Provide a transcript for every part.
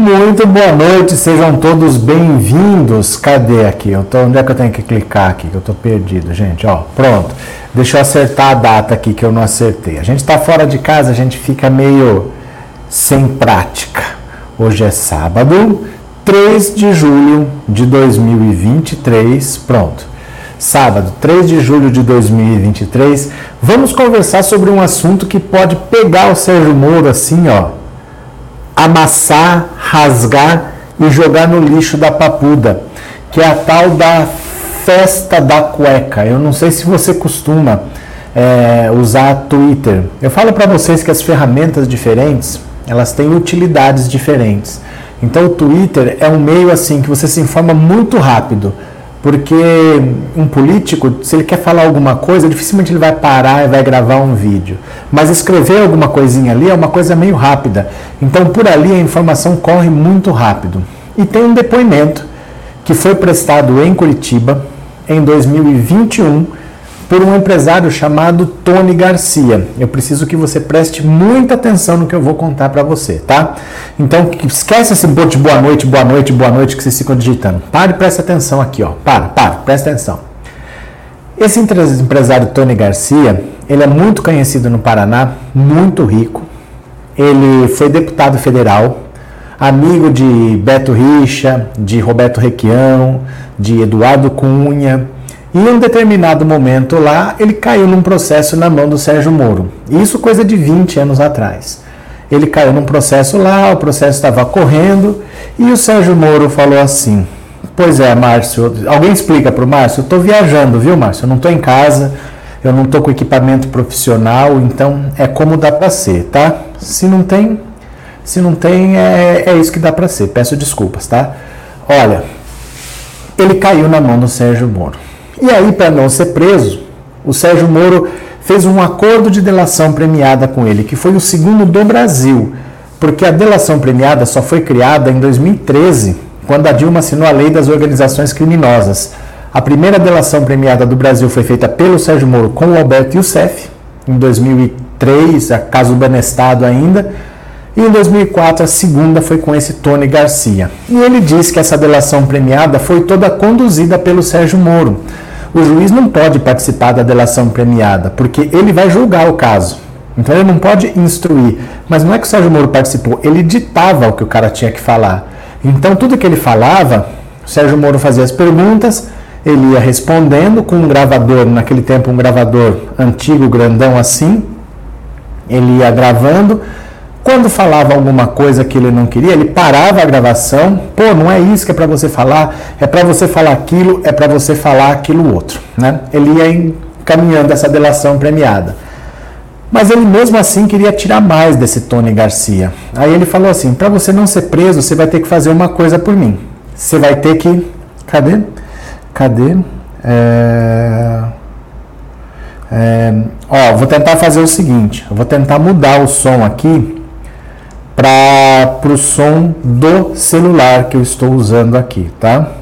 Muito boa noite, sejam todos bem-vindos. Cadê aqui? Eu tô, onde é que eu tenho que clicar aqui? Que eu tô perdido, gente. Ó, pronto. Deixa eu acertar a data aqui que eu não acertei. A gente está fora de casa, a gente fica meio sem prática. Hoje é sábado, 3 de julho de 2023. Pronto. Sábado, 3 de julho de 2023. Vamos conversar sobre um assunto que pode pegar o Sérgio Moro assim, ó amassar, rasgar e jogar no lixo da papuda, que é a tal da festa da cueca. Eu não sei se você costuma é, usar Twitter. Eu falo para vocês que as ferramentas diferentes elas têm utilidades diferentes. Então o Twitter é um meio assim que você se informa muito rápido. Porque um político, se ele quer falar alguma coisa, dificilmente ele vai parar e vai gravar um vídeo. Mas escrever alguma coisinha ali é uma coisa meio rápida. Então por ali a informação corre muito rápido. E tem um depoimento que foi prestado em Curitiba em 2021 por um empresário chamado Tony Garcia. Eu preciso que você preste muita atenção no que eu vou contar para você, tá? Então, esquece esse bote boa noite, boa noite, boa noite que vocês ficam digitando. Pare e preste atenção aqui, ó. Para, para, presta atenção. Esse empresário Tony Garcia, ele é muito conhecido no Paraná, muito rico. Ele foi deputado federal, amigo de Beto Richa, de Roberto Requião, de Eduardo Cunha, e em um determinado momento lá, ele caiu num processo na mão do Sérgio Moro. Isso coisa de 20 anos atrás. Ele caiu num processo lá, o processo estava correndo e o Sérgio Moro falou assim: Pois é, Márcio, alguém explica para o Márcio? Eu estou viajando, viu, Márcio? Eu não estou em casa, eu não estou com equipamento profissional, então é como dá para ser, tá? Se não tem, se não tem, é, é isso que dá para ser. Peço desculpas, tá? Olha, ele caiu na mão do Sérgio Moro. E aí, para não ser preso, o Sérgio Moro fez um acordo de delação premiada com ele, que foi o segundo do Brasil, porque a delação premiada só foi criada em 2013, quando a Dilma assinou a lei das organizações criminosas. A primeira delação premiada do Brasil foi feita pelo Sérgio Moro com o Alberto Youssef, em 2003, a caso Banestado ainda, e em 2004 a segunda foi com esse Tony Garcia. E ele diz que essa delação premiada foi toda conduzida pelo Sérgio Moro o juiz não pode participar da delação premiada, porque ele vai julgar o caso. Então ele não pode instruir. Mas não é que o Sérgio Moro participou, ele ditava o que o cara tinha que falar. Então tudo que ele falava, o Sérgio Moro fazia as perguntas, ele ia respondendo com um gravador, naquele tempo um gravador antigo, grandão assim, ele ia gravando quando falava alguma coisa que ele não queria, ele parava a gravação. Pô, não é isso que é para você falar, é para você falar aquilo, é para você falar aquilo outro, né? Ele ia encaminhando essa delação premiada. Mas ele mesmo assim queria tirar mais desse Tony Garcia. Aí ele falou assim: para você não ser preso, você vai ter que fazer uma coisa por mim. Você vai ter que. Cadê? Cadê? É... É... Ó, vou tentar fazer o seguinte: eu vou tentar mudar o som aqui para o som do celular que eu estou usando aqui, tá?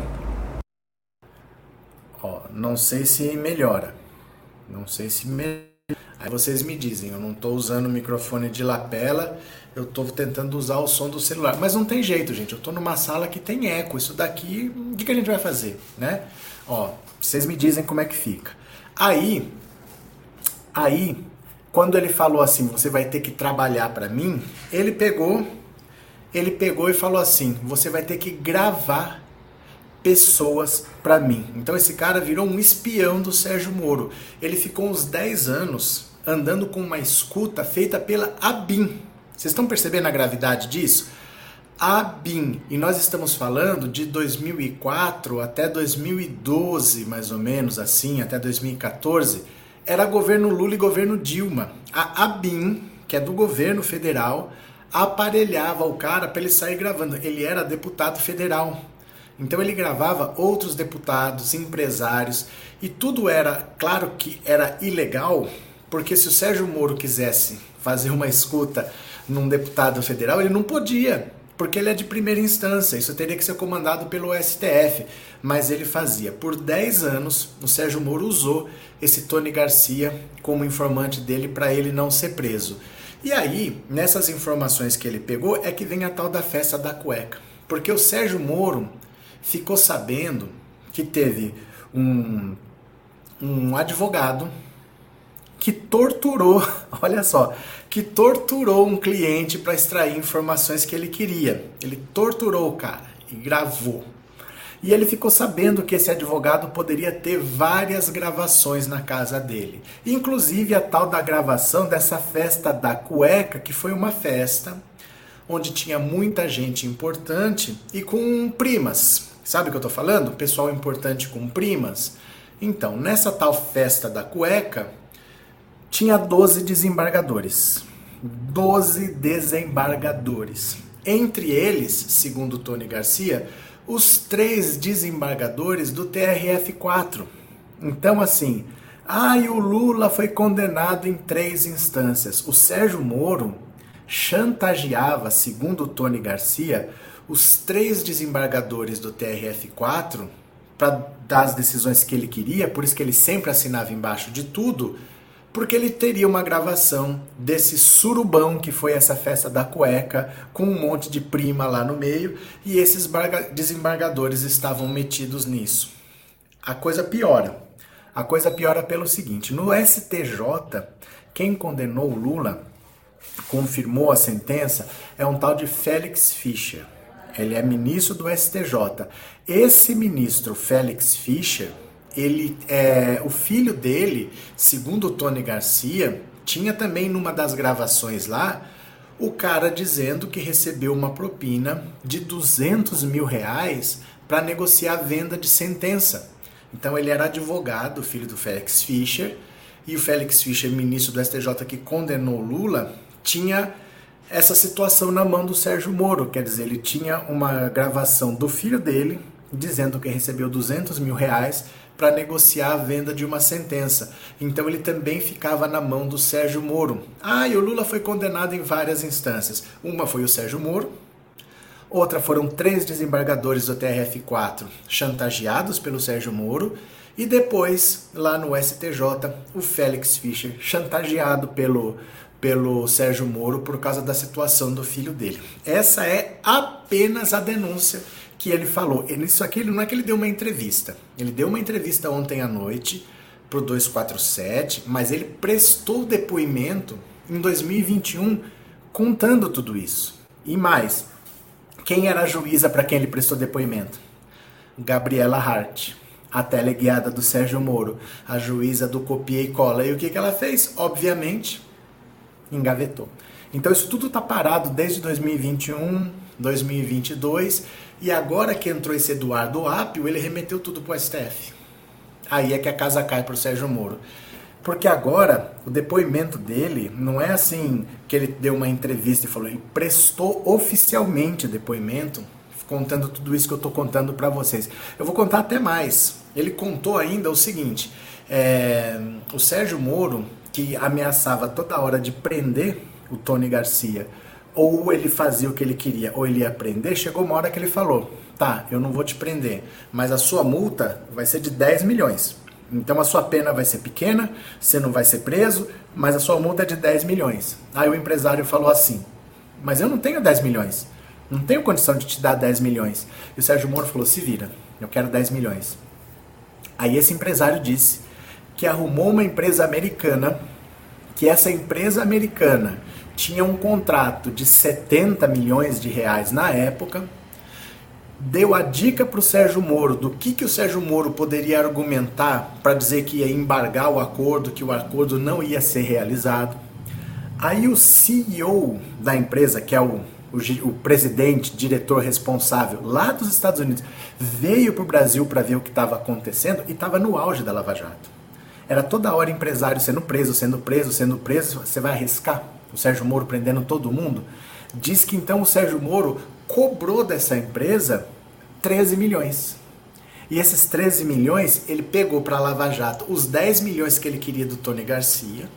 Ó, não sei se melhora. Não sei se melhora. Aí vocês me dizem, eu não estou usando o microfone de lapela, eu estou tentando usar o som do celular. Mas não tem jeito, gente. Eu estou numa sala que tem eco. Isso daqui, o que, que a gente vai fazer, né? Ó, vocês me dizem como é que fica. Aí, aí quando ele falou assim, você vai ter que trabalhar para mim, ele pegou, ele pegou e falou assim, você vai ter que gravar pessoas para mim. Então esse cara virou um espião do Sérgio Moro. Ele ficou uns 10 anos andando com uma escuta feita pela ABIN. Vocês estão percebendo a gravidade disso? ABIN. E nós estamos falando de 2004 até 2012, mais ou menos assim, até 2014 era governo Lula e governo Dilma. A ABIN, que é do governo federal, aparelhava o cara para ele sair gravando. Ele era deputado federal. Então ele gravava outros deputados, empresários, e tudo era, claro que era ilegal, porque se o Sérgio Moro quisesse fazer uma escuta num deputado federal, ele não podia porque ele é de primeira instância, isso teria que ser comandado pelo STF, mas ele fazia. Por 10 anos, o Sérgio Moro usou esse Tony Garcia como informante dele para ele não ser preso. E aí, nessas informações que ele pegou, é que vem a tal da festa da cueca. Porque o Sérgio Moro ficou sabendo que teve um, um advogado que torturou, olha só, que torturou um cliente para extrair informações que ele queria. Ele torturou o cara e gravou. E ele ficou sabendo que esse advogado poderia ter várias gravações na casa dele. Inclusive a tal da gravação dessa festa da cueca, que foi uma festa onde tinha muita gente importante e com primas. Sabe o que eu tô falando? Pessoal importante com primas. Então, nessa tal festa da cueca, tinha 12 desembargadores. 12 desembargadores. Entre eles, segundo Tony Garcia, os três desembargadores do TRF4. Então, assim, ah, o Lula foi condenado em três instâncias. O Sérgio Moro chantageava, segundo Tony Garcia, os três desembargadores do TRF4 para dar as decisões que ele queria, por isso que ele sempre assinava embaixo de tudo porque ele teria uma gravação desse surubão que foi essa festa da cueca, com um monte de prima lá no meio, e esses desembargadores estavam metidos nisso. A coisa piora. A coisa piora pelo seguinte: no STJ, quem condenou o Lula, confirmou a sentença, é um tal de Félix Fischer. Ele é ministro do STJ. Esse ministro, Félix Fischer, ele, é, o filho dele, segundo o Tony Garcia, tinha também numa das gravações lá o cara dizendo que recebeu uma propina de 200 mil reais para negociar a venda de sentença. Então ele era advogado, filho do Félix Fischer, e o Félix Fischer, ministro do STJ que condenou Lula, tinha essa situação na mão do Sérgio Moro. Quer dizer, ele tinha uma gravação do filho dele dizendo que recebeu 200 mil reais para negociar a venda de uma sentença. Então ele também ficava na mão do Sérgio Moro. Ah, e o Lula foi condenado em várias instâncias. Uma foi o Sérgio Moro, outra foram três desembargadores do TRF4 chantageados pelo Sérgio Moro. E depois, lá no STJ, o Félix Fischer, chantageado pelo, pelo Sérgio Moro por causa da situação do filho dele. Essa é apenas a denúncia que ele falou. Isso aqui não é que ele deu uma entrevista. Ele deu uma entrevista ontem à noite para o 247, mas ele prestou depoimento em 2021 contando tudo isso. E mais, quem era a juíza para quem ele prestou depoimento? Gabriela Hart, a teleguiada do Sérgio Moro, a juíza do copia e cola. E o que, que ela fez? Obviamente, engavetou. Então isso tudo está parado desde 2021, 2022 e agora que entrou esse Eduardo Apio, ele remeteu tudo para o STF. Aí é que a casa cai para o Sérgio Moro. Porque agora o depoimento dele não é assim que ele deu uma entrevista e falou, ele prestou oficialmente depoimento, contando tudo isso que eu estou contando para vocês. Eu vou contar até mais. Ele contou ainda o seguinte: é, o Sérgio Moro, que ameaçava toda hora de prender o Tony Garcia ou ele fazia o que ele queria, ou ele ia prender, chegou uma hora que ele falou: tá, eu não vou te prender, mas a sua multa vai ser de 10 milhões. Então a sua pena vai ser pequena, você não vai ser preso, mas a sua multa é de 10 milhões. Aí o empresário falou assim: mas eu não tenho 10 milhões, não tenho condição de te dar 10 milhões. E o Sérgio Moro falou: se vira, eu quero 10 milhões. Aí esse empresário disse que arrumou uma empresa americana, que essa empresa americana tinha um contrato de 70 milhões de reais na época, deu a dica para o Sérgio Moro do que, que o Sérgio Moro poderia argumentar para dizer que ia embargar o acordo, que o acordo não ia ser realizado. Aí o CEO da empresa, que é o, o, o presidente, diretor responsável lá dos Estados Unidos, veio para o Brasil para ver o que estava acontecendo e estava no auge da Lava Jato. Era toda hora empresário sendo preso, sendo preso, sendo preso. Você vai arriscar? O Sérgio Moro prendendo todo mundo, diz que então o Sérgio Moro cobrou dessa empresa 13 milhões. E esses 13 milhões ele pegou para a Lava Jato os 10 milhões que ele queria do Tony Garcia.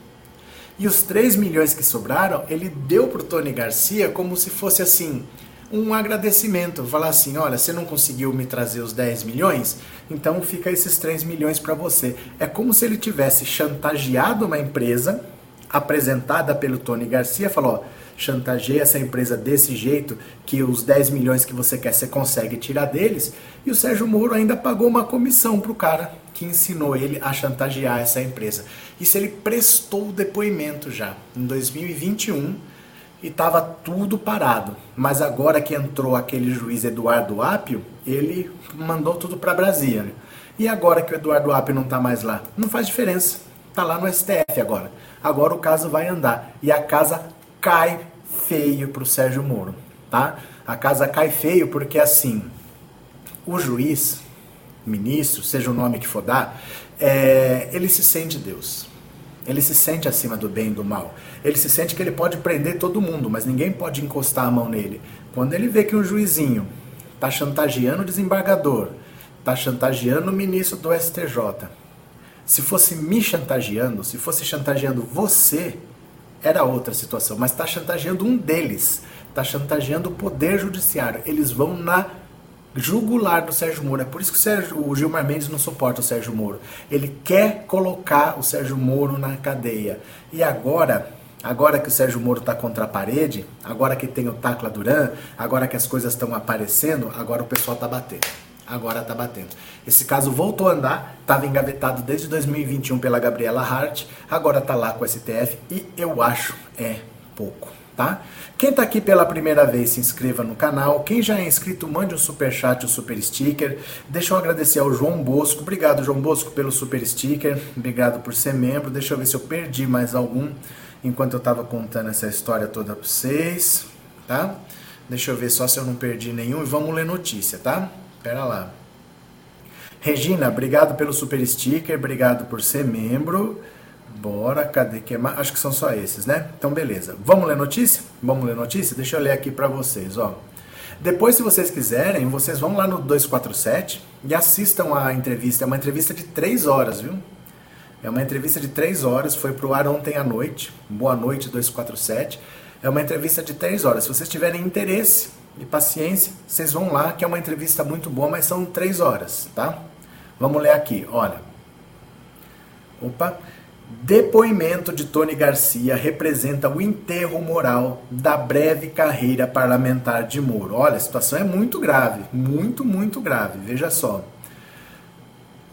E os 3 milhões que sobraram, ele deu para o Tony Garcia como se fosse assim, um agradecimento. Falar assim: olha, você não conseguiu me trazer os 10 milhões, então fica esses 3 milhões para você. É como se ele tivesse chantageado uma empresa apresentada pelo Tony Garcia, falou: ó, chantageia essa empresa desse jeito que os 10 milhões que você quer você consegue tirar deles. E o Sérgio Moro ainda pagou uma comissão para o cara que ensinou ele a chantagear essa empresa. Isso ele prestou o depoimento já em 2021 e estava tudo parado. Mas agora que entrou aquele juiz Eduardo Apio, ele mandou tudo para Brasília. E agora que o Eduardo Apio não está mais lá? Não faz diferença. Está lá no STF agora. Agora o caso vai andar. E a casa cai feio para o Sérgio Moro, tá? A casa cai feio porque assim, o juiz, ministro, seja o nome que for dar, é, ele se sente Deus. Ele se sente acima do bem e do mal. Ele se sente que ele pode prender todo mundo, mas ninguém pode encostar a mão nele. Quando ele vê que um juizinho está chantageando o desembargador, está chantageando o ministro do STJ, se fosse me chantageando, se fosse chantageando você, era outra situação. Mas está chantageando um deles, está chantageando o Poder Judiciário. Eles vão na jugular do Sérgio Moro. É por isso que o, Sérgio, o Gilmar Mendes não suporta o Sérgio Moro. Ele quer colocar o Sérgio Moro na cadeia. E agora, agora que o Sérgio Moro está contra a parede, agora que tem o Tacla Duran, agora que as coisas estão aparecendo, agora o pessoal está batendo agora está batendo. Esse caso voltou a andar, estava engavetado desde 2021 pela Gabriela Hart, agora está lá com o STF e eu acho é pouco, tá? Quem está aqui pela primeira vez, se inscreva no canal. Quem já é inscrito, mande um super chat, um super sticker. Deixa eu agradecer ao João Bosco. Obrigado, João Bosco, pelo super sticker. Obrigado por ser membro. Deixa eu ver se eu perdi mais algum enquanto eu estava contando essa história toda para vocês, tá? Deixa eu ver só se eu não perdi nenhum e vamos ler notícia, tá? Pera lá. Regina, obrigado pelo super sticker, obrigado por ser membro. Bora, cadê que é mais? Acho que são só esses, né? Então, beleza. Vamos ler notícia? Vamos ler notícia? Deixa eu ler aqui para vocês, ó. Depois, se vocês quiserem, vocês vão lá no 247 e assistam a entrevista. É uma entrevista de 3 horas, viu? É uma entrevista de 3 horas, foi pro ar ontem à noite. Boa noite, 247. É uma entrevista de 3 horas. Se vocês tiverem interesse, e paciência, vocês vão lá, que é uma entrevista muito boa, mas são três horas, tá? Vamos ler aqui, olha. Opa. Depoimento de Tony Garcia representa o enterro moral da breve carreira parlamentar de Moro. Olha, a situação é muito grave, muito, muito grave. Veja só.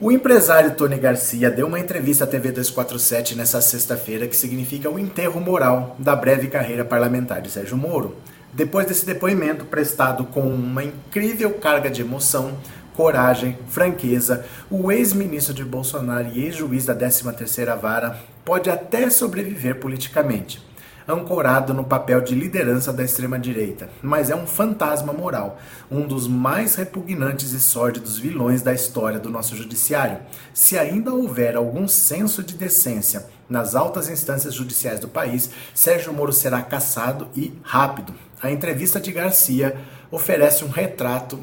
O empresário Tony Garcia deu uma entrevista à TV 247 nessa sexta-feira que significa o enterro moral da breve carreira parlamentar de Sérgio Moro. Depois desse depoimento prestado com uma incrível carga de emoção, coragem, franqueza, o ex-ministro de Bolsonaro e ex-juiz da 13ª Vara pode até sobreviver politicamente, ancorado no papel de liderança da extrema-direita, mas é um fantasma moral, um dos mais repugnantes e sórdidos vilões da história do nosso judiciário. Se ainda houver algum senso de decência nas altas instâncias judiciais do país, Sérgio Moro será caçado e rápido, a entrevista de Garcia oferece um retrato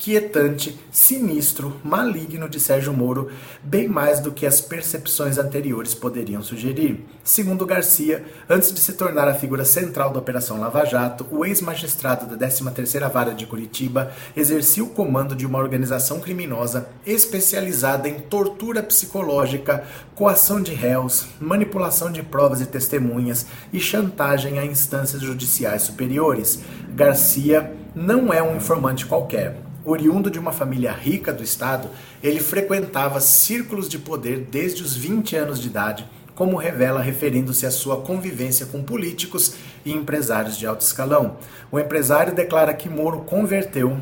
inquietante, sinistro, maligno de Sérgio Moro, bem mais do que as percepções anteriores poderiam sugerir. Segundo Garcia, antes de se tornar a figura central da Operação Lava Jato, o ex-magistrado da 13ª Vara de Curitiba exercia o comando de uma organização criminosa especializada em tortura psicológica, coação de réus, manipulação de provas e testemunhas e chantagem a instâncias judiciais superiores. Garcia não é um informante qualquer. Oriundo de uma família rica do estado, ele frequentava círculos de poder desde os 20 anos de idade como revela referindo-se à sua convivência com políticos e empresários de alto escalão. O empresário declara que Moro converteu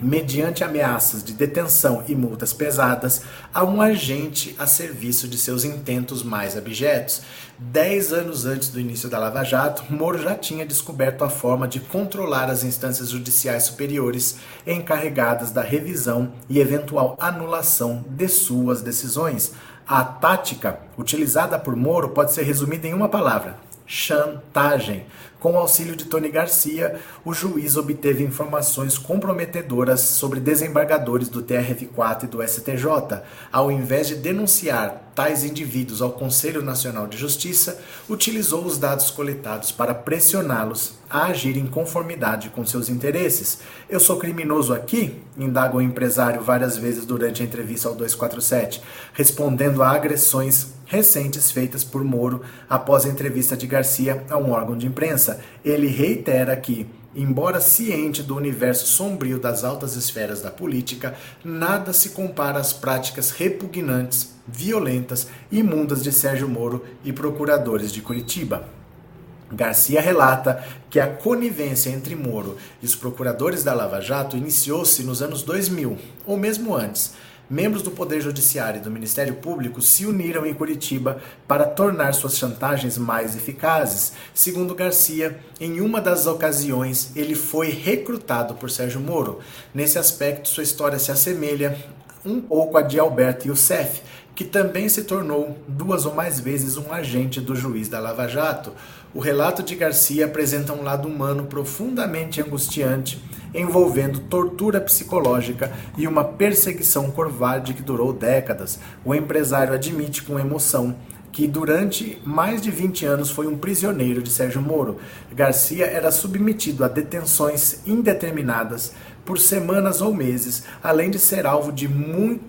mediante ameaças de detenção e multas pesadas, a um agente a serviço de seus intentos mais abjetos. Dez anos antes do início da Lava Jato, Moro já tinha descoberto a forma de controlar as instâncias judiciais superiores encarregadas da revisão e eventual anulação de suas decisões. A tática utilizada por Moro pode ser resumida em uma palavra: chantagem. Com o auxílio de Tony Garcia, o juiz obteve informações comprometedoras sobre desembargadores do TRF4 e do STJ. Ao invés de denunciar tais indivíduos ao Conselho Nacional de Justiça, utilizou os dados coletados para pressioná-los a agir em conformidade com seus interesses. Eu sou criminoso aqui? indaga o empresário várias vezes durante a entrevista ao 247, respondendo a agressões recentes feitas por Moro após a entrevista de Garcia a um órgão de imprensa. Ele reitera que, embora ciente do universo sombrio das altas esferas da política, nada se compara às práticas repugnantes, violentas e imundas de Sérgio Moro e procuradores de Curitiba. Garcia relata que a conivência entre Moro e os procuradores da Lava Jato iniciou-se nos anos 2000, ou mesmo antes membros do Poder Judiciário e do Ministério Público se uniram em Curitiba para tornar suas chantagens mais eficazes. Segundo Garcia, em uma das ocasiões, ele foi recrutado por Sérgio Moro. Nesse aspecto, sua história se assemelha um pouco a de Alberto Youssef, que também se tornou duas ou mais vezes um agente do juiz da Lava Jato. O relato de Garcia apresenta um lado humano profundamente angustiante, envolvendo tortura psicológica e uma perseguição covarde que durou décadas. O empresário admite com emoção que durante mais de 20 anos foi um prisioneiro de Sérgio Moro. Garcia era submetido a detenções indeterminadas por semanas ou meses, além de ser alvo de,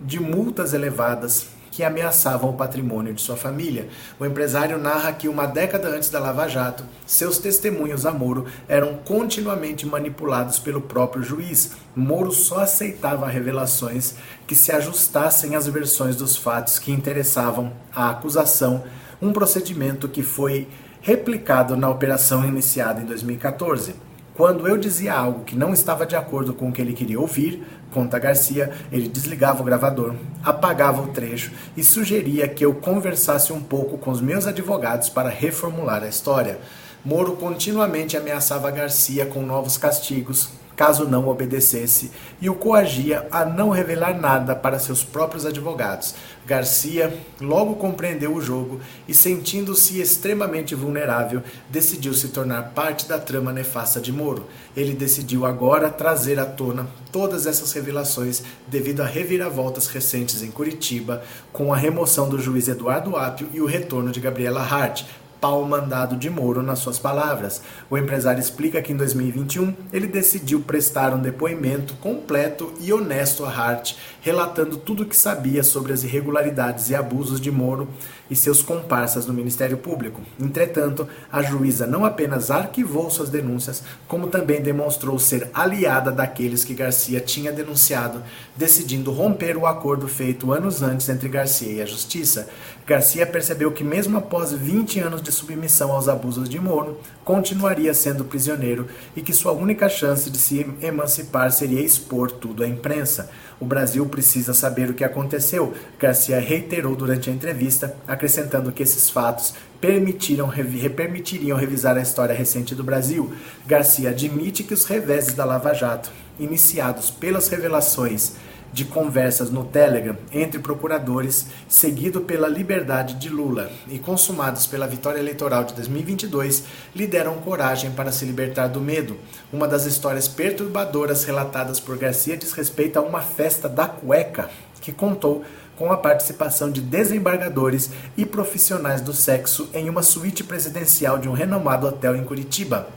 de multas elevadas que ameaçavam o patrimônio de sua família. O empresário narra que uma década antes da Lava Jato, seus testemunhos a Moro eram continuamente manipulados pelo próprio juiz. Moro só aceitava revelações que se ajustassem às versões dos fatos que interessavam a acusação, um procedimento que foi replicado na operação iniciada em 2014. Quando eu dizia algo que não estava de acordo com o que ele queria ouvir, conta Garcia, ele desligava o gravador, apagava o trecho e sugeria que eu conversasse um pouco com os meus advogados para reformular a história. Moro continuamente ameaçava Garcia com novos castigos, caso não obedecesse, e o coagia a não revelar nada para seus próprios advogados. Garcia logo compreendeu o jogo e, sentindo-se extremamente vulnerável, decidiu se tornar parte da trama nefasta de Moro. Ele decidiu agora trazer à tona todas essas revelações devido a reviravoltas recentes em Curitiba, com a remoção do juiz Eduardo Apio e o retorno de Gabriela Hart, pau mandado de Moro nas suas palavras. O empresário explica que em 2021 ele decidiu prestar um depoimento completo e honesto a Hart, relatando tudo o que sabia sobre as irregularidades e abusos de Moro e seus comparsas no Ministério Público. Entretanto, a juíza não apenas arquivou suas denúncias, como também demonstrou ser aliada daqueles que Garcia tinha denunciado, decidindo romper o acordo feito anos antes entre Garcia e a Justiça. Garcia percebeu que, mesmo após 20 anos de submissão aos abusos de Moro, continuaria sendo prisioneiro e que sua única chance de se emancipar seria expor tudo à imprensa. O Brasil precisa saber o que aconteceu, Garcia reiterou durante a entrevista, acrescentando que esses fatos permitiram, permitiriam revisar a história recente do Brasil. Garcia admite que os reveses da Lava Jato, iniciados pelas revelações de conversas no Telegram entre procuradores, seguido pela liberdade de Lula e consumados pela vitória eleitoral de 2022, lhe deram coragem para se libertar do medo. Uma das histórias perturbadoras relatadas por Garcia diz respeito a uma festa da cueca que contou com a participação de desembargadores e profissionais do sexo em uma suíte presidencial de um renomado hotel em Curitiba.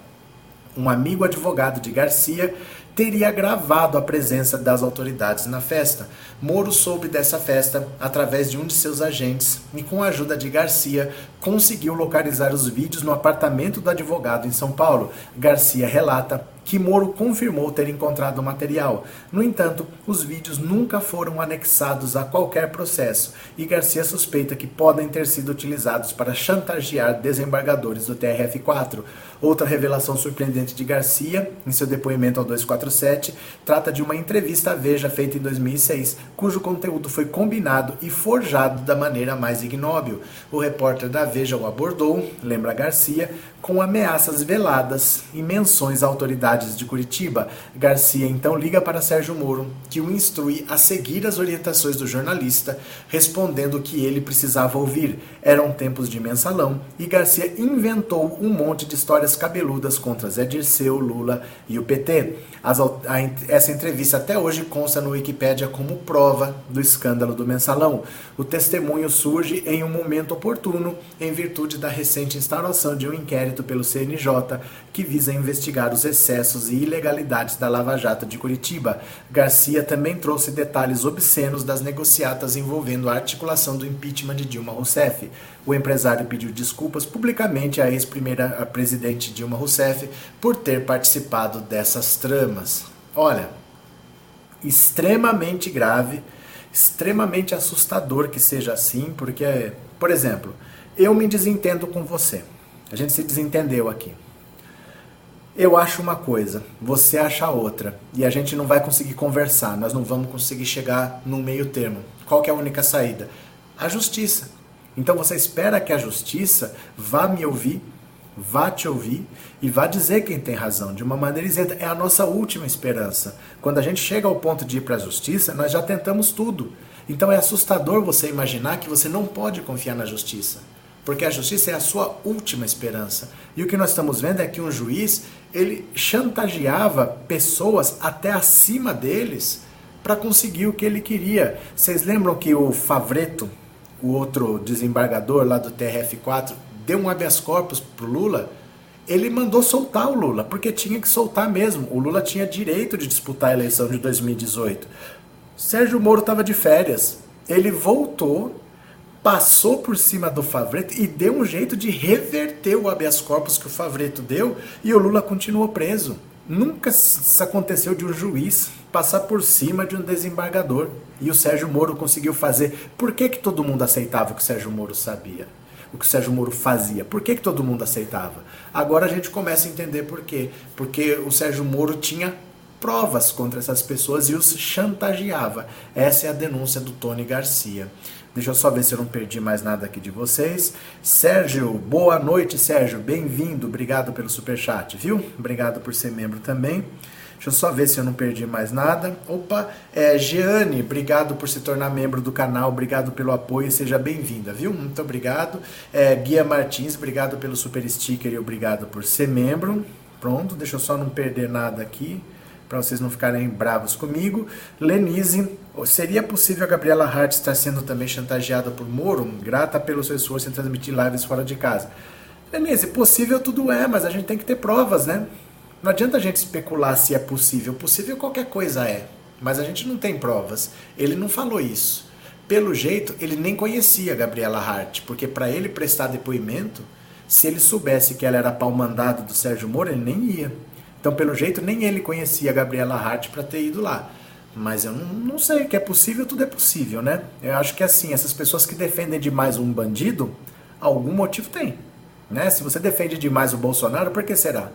Um amigo advogado de Garcia teria gravado a presença das autoridades na festa. Moro soube dessa festa através de um de seus agentes e, com a ajuda de Garcia, conseguiu localizar os vídeos no apartamento do advogado em São Paulo. Garcia relata que Moro confirmou ter encontrado o material. No entanto, os vídeos nunca foram anexados a qualquer processo e Garcia suspeita que podem ter sido utilizados para chantagear desembargadores do TRF4. Outra revelação surpreendente de Garcia, em seu depoimento ao 247, trata de uma entrevista à Veja feita em 2006, cujo conteúdo foi combinado e forjado da maneira mais ignóbil. O repórter da Veja o abordou, lembra Garcia, com ameaças veladas e menções a autoridades de Curitiba. Garcia então liga para Sérgio Moro, que o instrui a seguir as orientações do jornalista, respondendo que ele precisava ouvir. Eram tempos de mensalão e Garcia inventou um monte de histórias cabeludas contra Zé Dirceu, Lula e o PT. As, a, essa entrevista até hoje consta no Wikipédia como prova do escândalo do mensalão. O testemunho surge em um momento oportuno, em virtude da recente instauração de um inquérito pelo CNJ que visa investigar os excessos e ilegalidades da Lava Jato de Curitiba. Garcia também trouxe detalhes obscenos das negociatas envolvendo a articulação do impeachment de Dilma Rousseff. O empresário pediu desculpas publicamente à ex-primeira presidente Dilma Rousseff por ter participado dessas tramas. Olha, extremamente grave, extremamente assustador que seja assim, porque, por exemplo, eu me desentendo com você. A gente se desentendeu aqui. Eu acho uma coisa, você acha outra, e a gente não vai conseguir conversar, nós não vamos conseguir chegar num meio termo. Qual é a única saída? A justiça. Então você espera que a justiça vá me ouvir, vá te ouvir e vá dizer quem tem razão, de uma maneira isenta. É a nossa última esperança. Quando a gente chega ao ponto de ir para a justiça, nós já tentamos tudo. Então é assustador você imaginar que você não pode confiar na justiça porque a justiça é a sua última esperança. E o que nós estamos vendo é que um juiz, ele chantageava pessoas até acima deles para conseguir o que ele queria. Vocês lembram que o Favreto, o outro desembargador lá do TRF4, deu um habeas corpus pro Lula? Ele mandou soltar o Lula, porque tinha que soltar mesmo. O Lula tinha direito de disputar a eleição de 2018. Sérgio Moro estava de férias. Ele voltou passou por cima do Favreto e deu um jeito de reverter o habeas corpus que o Favreto deu e o Lula continuou preso. Nunca aconteceu de um juiz passar por cima de um desembargador. E o Sérgio Moro conseguiu fazer. Por que, que todo mundo aceitava o que o Sérgio Moro sabia? O que o Sérgio Moro fazia? Por que, que todo mundo aceitava? Agora a gente começa a entender por quê. Porque o Sérgio Moro tinha provas contra essas pessoas e os chantageava. Essa é a denúncia do Tony Garcia. Deixa eu só ver se eu não perdi mais nada aqui de vocês. Sérgio, boa noite, Sérgio. Bem-vindo. Obrigado pelo super chat, viu? Obrigado por ser membro também. Deixa eu só ver se eu não perdi mais nada. Opa, é, Jeane, obrigado por se tornar membro do canal, obrigado pelo apoio, seja bem-vinda, viu? Muito obrigado. É, Guia Martins, obrigado pelo super sticker e obrigado por ser membro. Pronto, deixa eu só não perder nada aqui para vocês não ficarem bravos comigo. Lenise, seria possível a Gabriela Hart estar sendo também chantageada por Moro? Grata pelo seu esforço em transmitir lives fora de casa. Lenise, possível tudo é, mas a gente tem que ter provas, né? Não adianta a gente especular se é possível. Possível qualquer coisa é, mas a gente não tem provas. Ele não falou isso. Pelo jeito, ele nem conhecia a Gabriela Hart, porque para ele prestar depoimento, se ele soubesse que ela era pau mandado do Sérgio Moro, ele nem ia. Então, pelo jeito, nem ele conhecia a Gabriela Hart para ter ido lá. Mas eu não, não sei, que é possível, tudo é possível, né? Eu acho que assim, essas pessoas que defendem demais um bandido, algum motivo tem. Né? Se você defende demais o Bolsonaro, por que será?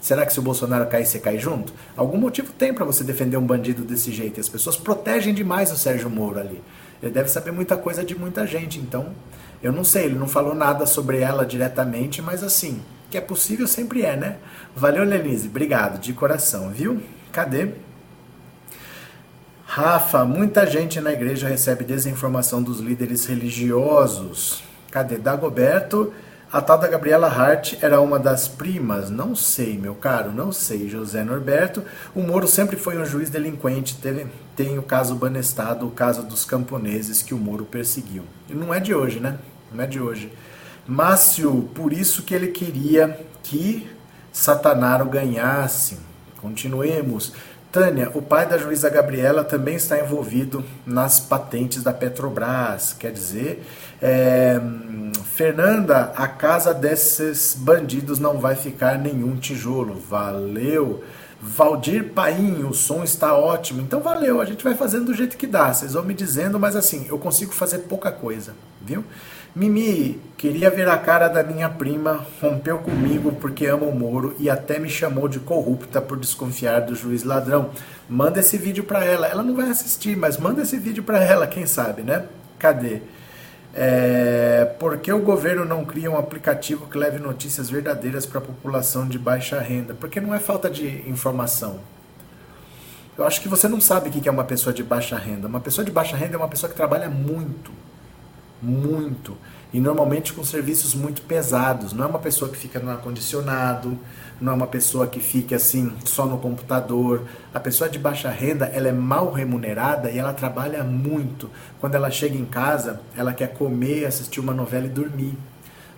Será que se o Bolsonaro cair, você cai junto? Algum motivo tem para você defender um bandido desse jeito. E as pessoas protegem demais o Sérgio Moro ali. Ele deve saber muita coisa de muita gente. Então, eu não sei, ele não falou nada sobre ela diretamente, mas assim, que é possível sempre é, né? Valeu, Lenise. Obrigado, de coração, viu? Cadê? Rafa, muita gente na igreja recebe desinformação dos líderes religiosos. Cadê? Dagoberto, a tal da Gabriela Hart era uma das primas. Não sei, meu caro, não sei. José Norberto, o Moro sempre foi um juiz delinquente. Teve, tem o caso Banestado, o caso dos camponeses que o Moro perseguiu. E não é de hoje, né? Não é de hoje. Márcio, por isso que ele queria que Satanaro ganhasse. Continuemos. Tânia, o pai da juíza Gabriela também está envolvido nas patentes da Petrobras. Quer dizer, é, Fernanda, a casa desses bandidos não vai ficar nenhum tijolo. Valeu. Valdir Paim, o som está ótimo. Então valeu, a gente vai fazendo do jeito que dá. Vocês vão me dizendo, mas assim, eu consigo fazer pouca coisa, viu? Mimi, queria ver a cara da minha prima, rompeu comigo porque ama o Moro e até me chamou de corrupta por desconfiar do juiz ladrão. Manda esse vídeo para ela. Ela não vai assistir, mas manda esse vídeo para ela, quem sabe, né? Cadê? É, por que o governo não cria um aplicativo que leve notícias verdadeiras para a população de baixa renda? Porque não é falta de informação. Eu acho que você não sabe o que é uma pessoa de baixa renda. Uma pessoa de baixa renda é uma pessoa que trabalha muito. Muito. E normalmente com serviços muito pesados. Não é uma pessoa que fica no ar-condicionado, não é uma pessoa que fica assim só no computador. A pessoa de baixa renda, ela é mal remunerada e ela trabalha muito. Quando ela chega em casa, ela quer comer, assistir uma novela e dormir.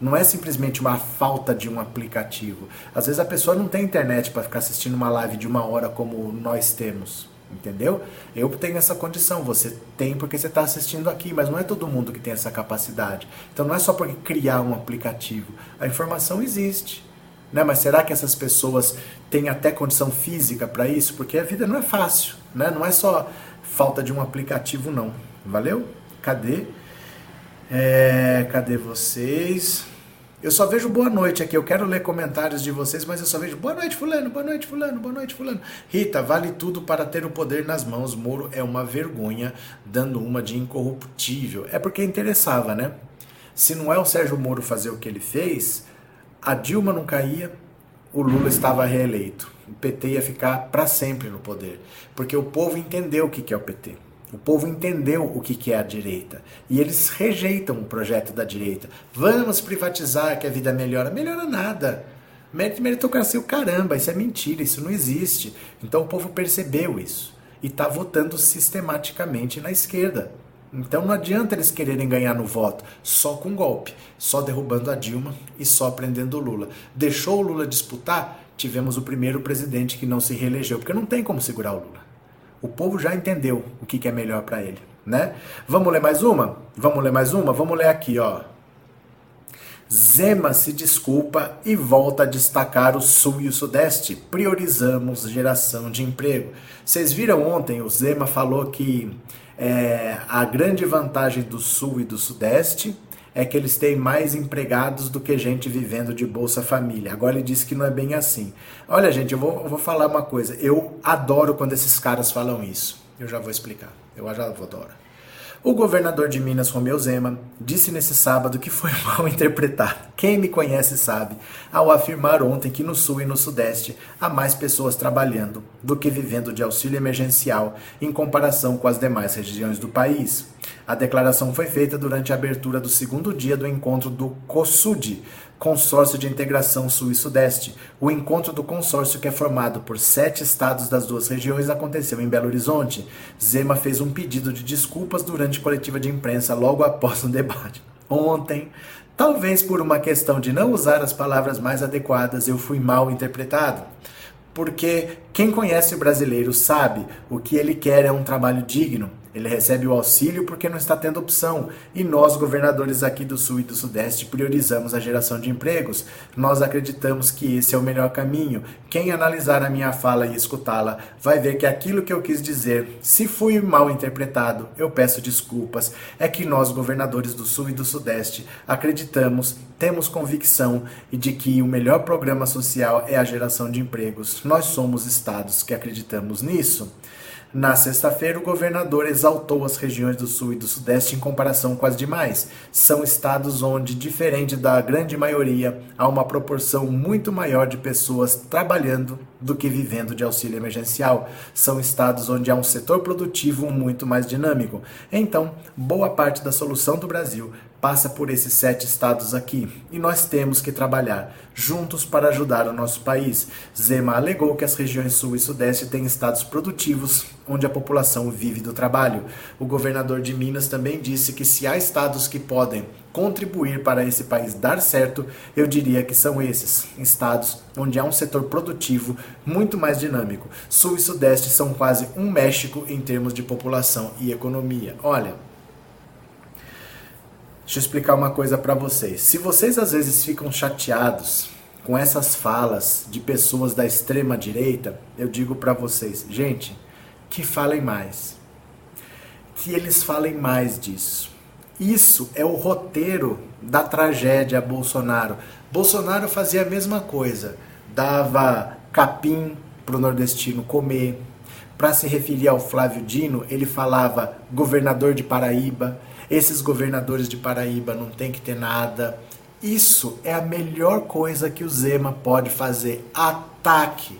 Não é simplesmente uma falta de um aplicativo. Às vezes a pessoa não tem internet para ficar assistindo uma live de uma hora como nós temos. Entendeu? Eu tenho essa condição, você tem porque você está assistindo aqui, mas não é todo mundo que tem essa capacidade. Então não é só porque criar um aplicativo. A informação existe. Né? Mas será que essas pessoas têm até condição física para isso? Porque a vida não é fácil, né? não é só falta de um aplicativo, não. Valeu? Cadê? É, cadê vocês? Eu só vejo boa noite aqui. Eu quero ler comentários de vocês, mas eu só vejo boa noite, Fulano, boa noite, Fulano, boa noite, Fulano. Rita, vale tudo para ter o poder nas mãos. Moro é uma vergonha, dando uma de incorruptível. É porque interessava, né? Se não é o Sérgio Moro fazer o que ele fez, a Dilma não caía, o Lula estava reeleito. O PT ia ficar para sempre no poder. Porque o povo entendeu o que é o PT. O povo entendeu o que é a direita. E eles rejeitam o projeto da direita. Vamos privatizar que a vida melhora. Melhora nada. Meritocracia o caramba, isso é mentira, isso não existe. Então o povo percebeu isso e está votando sistematicamente na esquerda. Então não adianta eles quererem ganhar no voto só com golpe, só derrubando a Dilma e só prendendo o Lula. Deixou o Lula disputar, tivemos o primeiro presidente que não se reelegeu, porque não tem como segurar o Lula. O povo já entendeu o que, é melhor para ele, né? Vamos ler mais uma? Vamos ler mais uma? Vamos ler aqui, ó. Zema se desculpa e volta a destacar o Sul e o Sudeste. Priorizamos geração de emprego. Vocês viram ontem, o Zema falou que é, a grande vantagem do Sul e do Sudeste é que eles têm mais empregados do que gente vivendo de Bolsa Família. Agora ele disse que não é bem assim. Olha, gente, eu vou, eu vou falar uma coisa. Eu adoro quando esses caras falam isso. Eu já vou explicar. Eu já vou. O governador de Minas, Romeu Zema, disse nesse sábado que foi mal interpretado. Quem me conhece sabe, ao afirmar ontem que no Sul e no Sudeste há mais pessoas trabalhando do que vivendo de auxílio emergencial em comparação com as demais regiões do país. A declaração foi feita durante a abertura do segundo dia do encontro do COSUD, Consórcio de Integração Sul e Sudeste. O encontro do consórcio, que é formado por sete estados das duas regiões, aconteceu em Belo Horizonte. Zema fez um pedido de desculpas durante coletiva de imprensa logo após o debate. Ontem, talvez por uma questão de não usar as palavras mais adequadas, eu fui mal interpretado. Porque quem conhece o brasileiro sabe o que ele quer é um trabalho digno ele recebe o auxílio porque não está tendo opção. E nós, governadores aqui do Sul e do Sudeste, priorizamos a geração de empregos. Nós acreditamos que esse é o melhor caminho. Quem analisar a minha fala e escutá-la vai ver que aquilo que eu quis dizer, se fui mal interpretado, eu peço desculpas. É que nós, governadores do Sul e do Sudeste, acreditamos, temos convicção de que o melhor programa social é a geração de empregos. Nós somos estados que acreditamos nisso. Na sexta-feira, o governador exaltou as regiões do Sul e do Sudeste em comparação com as demais. São estados onde, diferente da grande maioria, há uma proporção muito maior de pessoas trabalhando do que vivendo de auxílio emergencial. São estados onde há um setor produtivo muito mais dinâmico. Então, boa parte da solução do Brasil passa por esses sete estados aqui e nós temos que trabalhar juntos para ajudar o nosso país. Zema alegou que as regiões sul e sudeste têm estados produtivos onde a população vive do trabalho. O governador de Minas também disse que se há estados que podem contribuir para esse país dar certo, eu diria que são esses estados onde há um setor produtivo muito mais dinâmico. Sul e Sudeste são quase um México em termos de população e economia. Olha, Deixa eu explicar uma coisa para vocês. Se vocês às vezes ficam chateados com essas falas de pessoas da extrema direita, eu digo para vocês, gente, que falem mais. Que eles falem mais disso. Isso é o roteiro da tragédia Bolsonaro. Bolsonaro fazia a mesma coisa, dava capim para o nordestino comer. Para se referir ao Flávio Dino, ele falava governador de Paraíba esses governadores de Paraíba não tem que ter nada. Isso é a melhor coisa que o Zema pode fazer. Ataque.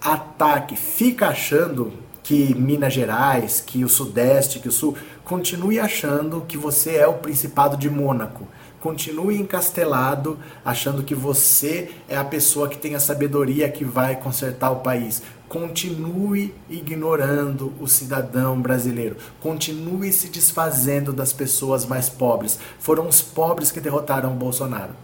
Ataque. Fica achando que Minas Gerais, que o Sudeste, que o Sul, continue achando que você é o Principado de Mônaco. Continue encastelado, achando que você é a pessoa que tem a sabedoria que vai consertar o país. Continue ignorando o cidadão brasileiro. Continue se desfazendo das pessoas mais pobres. Foram os pobres que derrotaram o Bolsonaro.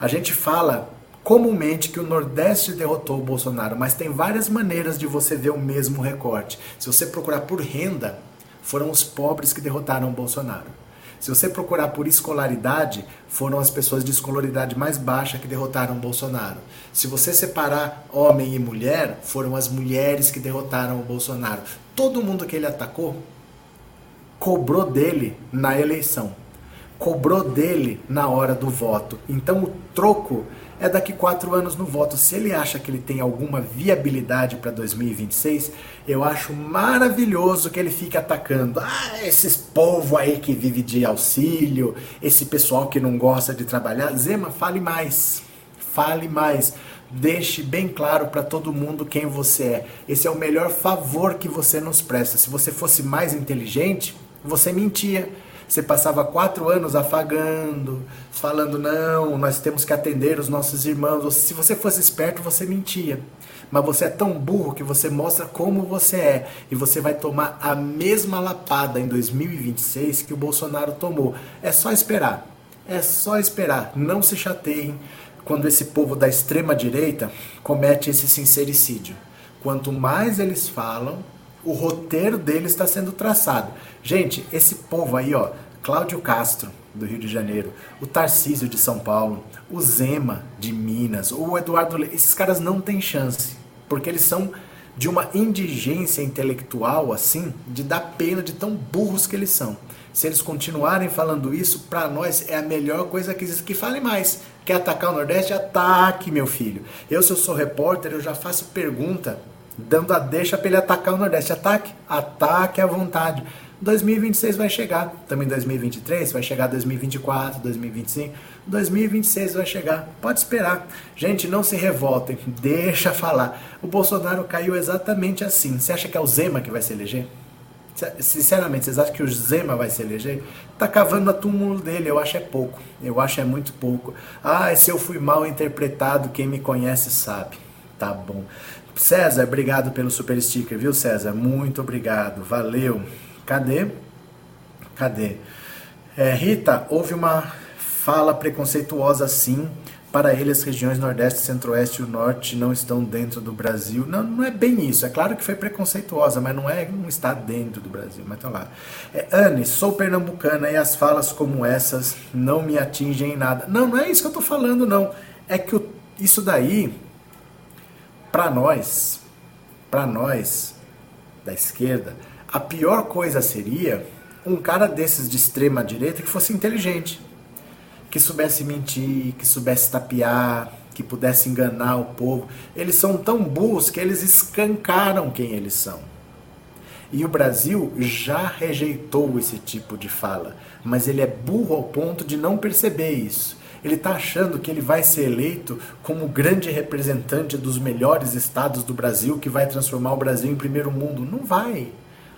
A gente fala comumente que o Nordeste derrotou o Bolsonaro, mas tem várias maneiras de você ver o mesmo recorte. Se você procurar por renda, foram os pobres que derrotaram o Bolsonaro. Se você procurar por escolaridade, foram as pessoas de escolaridade mais baixa que derrotaram Bolsonaro. Se você separar homem e mulher, foram as mulheres que derrotaram o Bolsonaro. Todo mundo que ele atacou cobrou dele na eleição, cobrou dele na hora do voto. Então o troco é daqui quatro anos no voto. Se ele acha que ele tem alguma viabilidade para 2026, eu acho maravilhoso que ele fique atacando. Ah, esses povo aí que vive de auxílio, esse pessoal que não gosta de trabalhar. Zema, fale mais. Fale mais. Deixe bem claro para todo mundo quem você é. Esse é o melhor favor que você nos presta. Se você fosse mais inteligente, você mentia você passava quatro anos afagando, falando, não, nós temos que atender os nossos irmãos. Se você fosse esperto, você mentia. Mas você é tão burro que você mostra como você é. E você vai tomar a mesma lapada em 2026 que o Bolsonaro tomou. É só esperar. É só esperar. Não se chateiem quando esse povo da extrema direita comete esse sincericídio. Quanto mais eles falam, o roteiro deles está sendo traçado. Gente, esse povo aí, ó, Cláudio Castro, do Rio de Janeiro, o Tarcísio de São Paulo, o Zema de Minas, o Eduardo Le... esses caras não têm chance, porque eles são de uma indigência intelectual assim, de dar pena de tão burros que eles são. Se eles continuarem falando isso, para nós é a melhor coisa que existe. Que fale mais. Quer atacar o Nordeste? Ataque, meu filho. Eu, se eu sou repórter, eu já faço pergunta dando a deixa para ele atacar o Nordeste. Ataque, ataque à vontade. 2026 vai chegar, também 2023, vai chegar 2024, 2025, 2026 vai chegar. Pode esperar. Gente, não se revoltem, deixa falar. O Bolsonaro caiu exatamente assim. Você acha que é o Zema que vai se eleger? Sinceramente, vocês acham que o Zema vai se eleger? Tá cavando a túmulo dele, eu acho é pouco. Eu acho é muito pouco. Ah, se eu fui mal interpretado, quem me conhece sabe. Tá bom. César, obrigado pelo super sticker, viu, César? Muito obrigado, valeu. Cadê? Cadê? É, Rita, houve uma fala preconceituosa sim. Para ele, as regiões Nordeste, Centro-Oeste e o Norte não estão dentro do Brasil. Não, não é bem isso. É claro que foi preconceituosa, mas não é não está dentro do Brasil. Mas tá lá. É, Anne, sou pernambucana e as falas como essas não me atingem em nada. Não, não é isso que eu estou falando, não. É que o, isso daí para nós, para nós da esquerda, a pior coisa seria um cara desses de extrema direita que fosse inteligente, que soubesse mentir, que soubesse tapear, que pudesse enganar o povo. Eles são tão burros que eles escancaram quem eles são. E o Brasil já rejeitou esse tipo de fala, mas ele é burro ao ponto de não perceber isso. Ele está achando que ele vai ser eleito como grande representante dos melhores estados do Brasil, que vai transformar o Brasil em primeiro mundo. Não vai.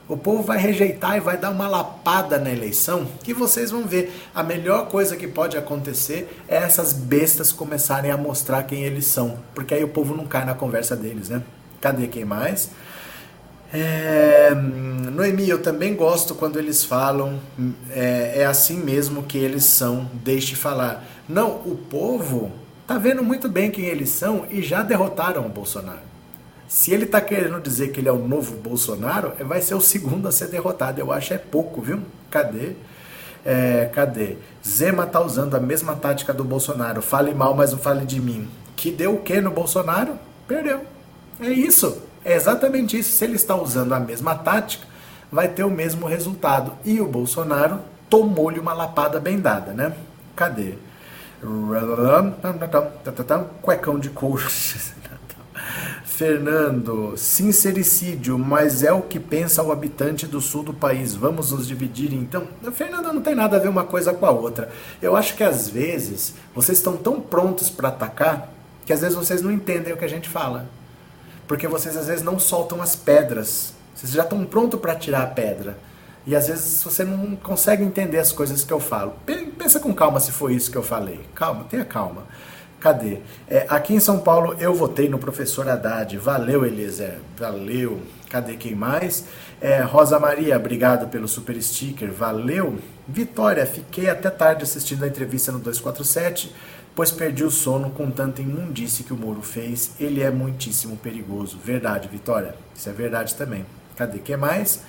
O povo vai rejeitar e vai dar uma lapada na eleição que vocês vão ver. A melhor coisa que pode acontecer é essas bestas começarem a mostrar quem eles são. Porque aí o povo não cai na conversa deles, né? Cadê quem mais? É, Noemi, eu também gosto quando eles falam, é, é assim mesmo que eles são, deixe falar. Não, o povo tá vendo muito bem quem eles são e já derrotaram o Bolsonaro. Se ele tá querendo dizer que ele é o novo Bolsonaro, vai ser o segundo a ser derrotado. Eu acho é pouco, viu? Cadê? É, cadê? Zema tá usando a mesma tática do Bolsonaro. Fale mal, mas não fale de mim. Que deu o que no Bolsonaro? Perdeu. É isso. É exatamente isso. Se ele está usando a mesma tática, vai ter o mesmo resultado. E o Bolsonaro tomou-lhe uma lapada bem dada, né? Cadê? Cuecão de coxa. Fernando, sincericídio, mas é o que pensa o habitante do sul do país. Vamos nos dividir então? Fernando, não tem nada a ver uma coisa com a outra. Eu acho que às vezes vocês estão tão prontos para atacar que às vezes vocês não entendem o que a gente fala. Porque vocês às vezes não soltam as pedras. Vocês já estão prontos para tirar a pedra. E às vezes você não consegue entender as coisas que eu falo. Pensa com calma se foi isso que eu falei. Calma, tenha calma. Cadê? É, aqui em São Paulo eu votei no professor Haddad. Valeu, Eliezer. Valeu. Cadê quem mais? É, Rosa Maria, obrigado pelo super sticker. Valeu. Vitória, fiquei até tarde assistindo a entrevista no 247, pois perdi o sono com tanta imundície que o Moro fez. Ele é muitíssimo perigoso. Verdade, Vitória. Isso é verdade também. Cadê quem mais?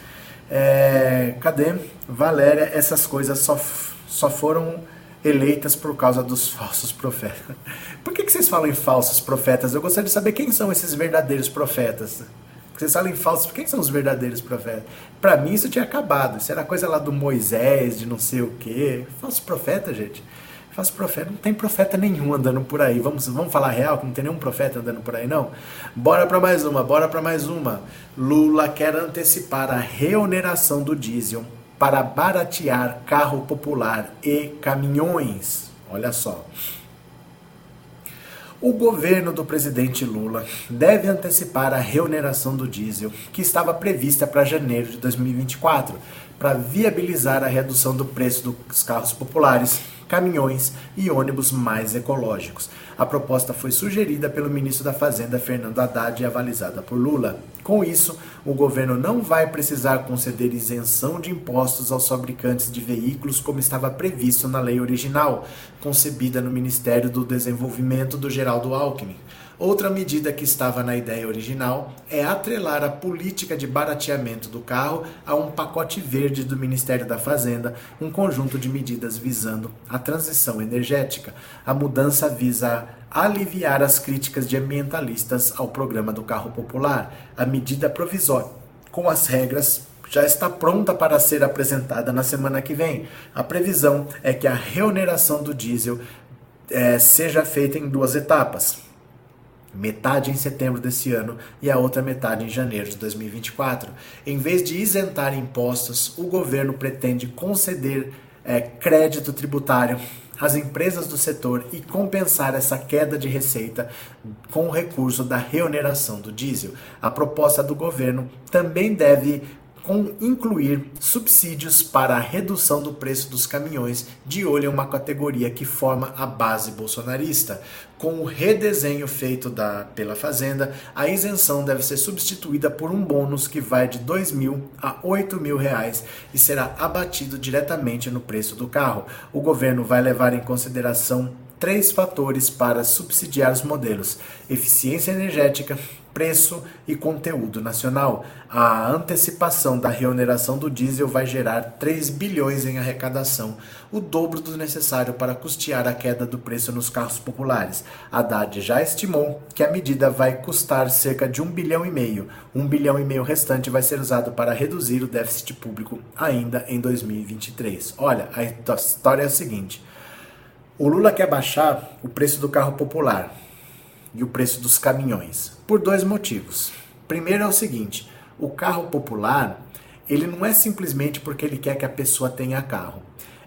É, cadê? Valéria, essas coisas só, só foram eleitas por causa dos falsos profetas. Por que, que vocês falam em falsos profetas? Eu gostaria de saber quem são esses verdadeiros profetas. Vocês falam em falsos, quem são os verdadeiros profetas? Para mim isso tinha acabado. Isso era coisa lá do Moisés, de não sei o quê. Falso profeta, gente. Falso profeta, não tem profeta nenhum andando por aí. Vamos, vamos falar real, que não tem nenhum profeta andando por aí, não? Bora para mais uma, bora para mais uma. Lula quer antecipar a reoneração do diesel para baratear carro popular e caminhões. Olha só. O governo do presidente Lula deve antecipar a reoneração do diesel, que estava prevista para janeiro de 2024, para viabilizar a redução do preço dos carros populares caminhões e ônibus mais ecológicos. A proposta foi sugerida pelo ministro da Fazenda, Fernando Haddad, e avalizada por Lula. Com isso, o governo não vai precisar conceder isenção de impostos aos fabricantes de veículos, como estava previsto na lei original, concebida no Ministério do Desenvolvimento do Geraldo Alckmin. Outra medida que estava na ideia original é atrelar a política de barateamento do carro a um pacote verde do Ministério da Fazenda, um conjunto de medidas visando a transição energética. A mudança visa aliviar as críticas de ambientalistas ao programa do carro popular. A medida provisória, com as regras já está pronta para ser apresentada na semana que vem. A previsão é que a reoneração do diesel é, seja feita em duas etapas metade em setembro desse ano e a outra metade em janeiro de 2024. Em vez de isentar impostos, o governo pretende conceder é, crédito tributário às empresas do setor e compensar essa queda de receita com o recurso da reoneração do diesel. A proposta do governo também deve com incluir subsídios para a redução do preço dos caminhões, de olho em uma categoria que forma a base bolsonarista. Com o redesenho feito da, pela Fazenda, a isenção deve ser substituída por um bônus que vai de R$ mil a R$ mil reais e será abatido diretamente no preço do carro. O governo vai levar em consideração três fatores para subsidiar os modelos: eficiência energética, preço e conteúdo nacional. A antecipação da reoneração do diesel vai gerar 3 bilhões em arrecadação, o dobro do necessário para custear a queda do preço nos carros populares. Haddad já estimou que a medida vai custar cerca de 1 bilhão e meio. 1 bilhão e meio restante vai ser usado para reduzir o déficit público ainda em 2023. Olha, a história é a seguinte: o Lula quer baixar o preço do carro popular e o preço dos caminhões por dois motivos. Primeiro é o seguinte: o carro popular ele não é simplesmente porque ele quer que a pessoa tenha carro.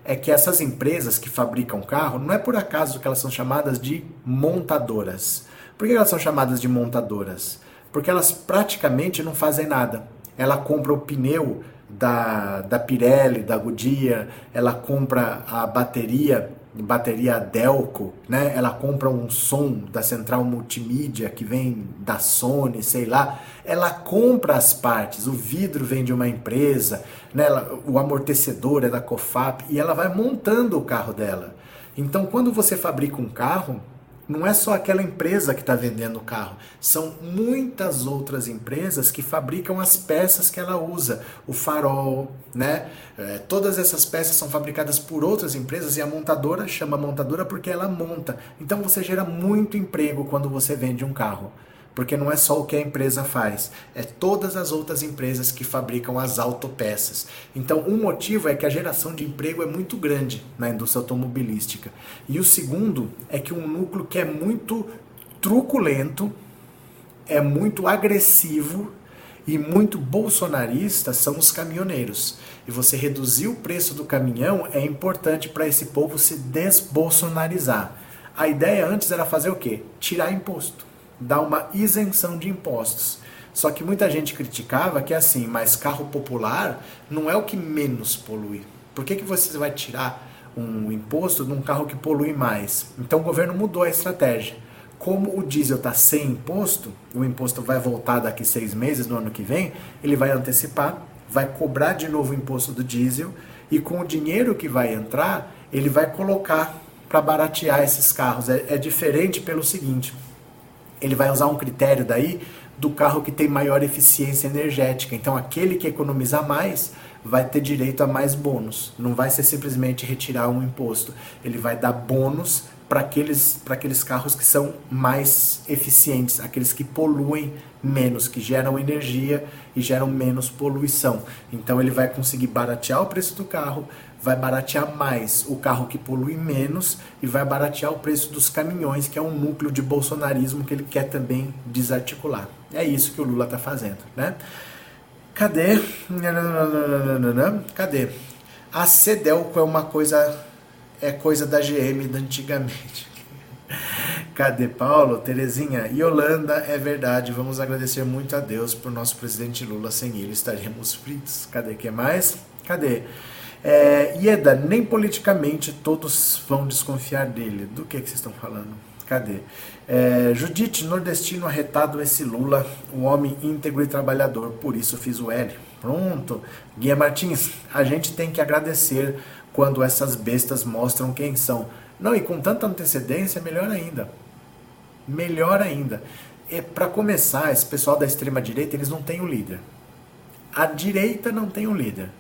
É que essas empresas que fabricam carro, não é por acaso que elas são chamadas de montadoras. Por que elas são chamadas de montadoras? Porque elas praticamente não fazem nada. Ela compra o pneu da, da Pirelli, da Goodyear, ela compra a bateria bateria Delco, né? Ela compra um som da central multimídia que vem da Sony, sei lá. Ela compra as partes, o vidro vem de uma empresa, né? Ela, o amortecedor é da Cofap e ela vai montando o carro dela. Então, quando você fabrica um carro, não é só aquela empresa que está vendendo o carro, são muitas outras empresas que fabricam as peças que ela usa, o farol, né? É, todas essas peças são fabricadas por outras empresas e a montadora chama montadora porque ela monta. Então você gera muito emprego quando você vende um carro porque não é só o que a empresa faz, é todas as outras empresas que fabricam as autopeças. Então, um motivo é que a geração de emprego é muito grande na indústria automobilística. E o segundo é que um núcleo que é muito truculento é muito agressivo e muito bolsonarista são os caminhoneiros. E você reduzir o preço do caminhão é importante para esse povo se desbolsonarizar. A ideia antes era fazer o quê? Tirar imposto, dar uma isenção de impostos. Só que muita gente criticava que assim, mas carro popular não é o que menos polui. Por que, que você vai tirar um imposto de um carro que polui mais? Então o governo mudou a estratégia como o diesel está sem imposto, o imposto vai voltar daqui seis meses, no ano que vem, ele vai antecipar, vai cobrar de novo o imposto do diesel e com o dinheiro que vai entrar, ele vai colocar para baratear esses carros. É, é diferente pelo seguinte: ele vai usar um critério daí do carro que tem maior eficiência energética. Então, aquele que economiza mais vai ter direito a mais bônus. Não vai ser simplesmente retirar um imposto. Ele vai dar bônus para aqueles, aqueles carros que são mais eficientes, aqueles que poluem menos, que geram energia e geram menos poluição. Então ele vai conseguir baratear o preço do carro, vai baratear mais o carro que polui menos e vai baratear o preço dos caminhões, que é um núcleo de bolsonarismo que ele quer também desarticular. É isso que o Lula está fazendo, né? Cadê? Cadê? A Cedelco é uma coisa é coisa da GM da antigamente. Cadê Paulo? Terezinha, Holanda, é verdade, vamos agradecer muito a Deus por nosso presidente Lula, sem ele estaríamos fritos. Cadê que mais? Cadê? É, Ieda, nem politicamente todos vão desconfiar dele. Do que, que vocês estão falando? Cadê? É, Judite, nordestino arretado esse Lula, um homem íntegro e trabalhador, por isso fiz o L. Pronto. Guia Martins, a gente tem que agradecer quando essas bestas mostram quem são. Não, e com tanta antecedência, melhor ainda. Melhor ainda. É, Para começar, esse pessoal da extrema-direita, eles não têm um líder. A direita não tem um líder.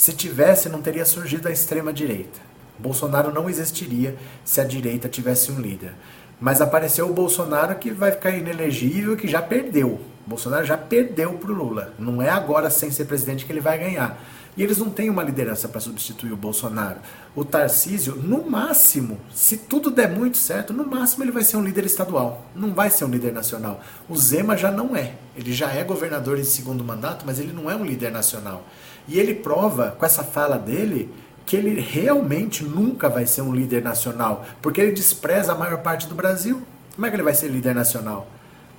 Se tivesse, não teria surgido a extrema-direita. Bolsonaro não existiria se a direita tivesse um líder. Mas apareceu o Bolsonaro que vai ficar inelegível, que já perdeu. Bolsonaro já perdeu para o Lula. Não é agora, sem ser presidente, que ele vai ganhar. E eles não têm uma liderança para substituir o Bolsonaro. O Tarcísio, no máximo, se tudo der muito certo, no máximo ele vai ser um líder estadual. Não vai ser um líder nacional. O Zema já não é. Ele já é governador em segundo mandato, mas ele não é um líder nacional. E ele prova, com essa fala dele, que ele realmente nunca vai ser um líder nacional, porque ele despreza a maior parte do Brasil. Como é que ele vai ser líder nacional?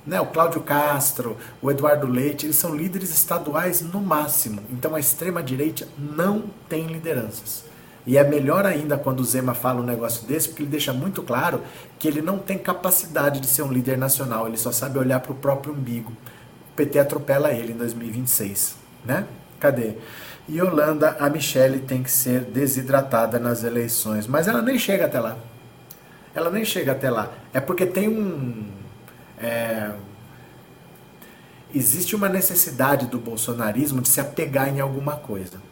Né, o Cláudio Castro, o Eduardo Leite, eles são líderes estaduais no máximo. Então a extrema-direita não tem lideranças. E é melhor ainda quando o Zema fala um negócio desse, porque ele deixa muito claro que ele não tem capacidade de ser um líder nacional, ele só sabe olhar para o próprio umbigo. O PT atropela ele em 2026, né? Cadê? E Holanda, a Michelle tem que ser desidratada nas eleições, mas ela nem chega até lá. Ela nem chega até lá. É porque tem um é, existe uma necessidade do bolsonarismo de se apegar em alguma coisa.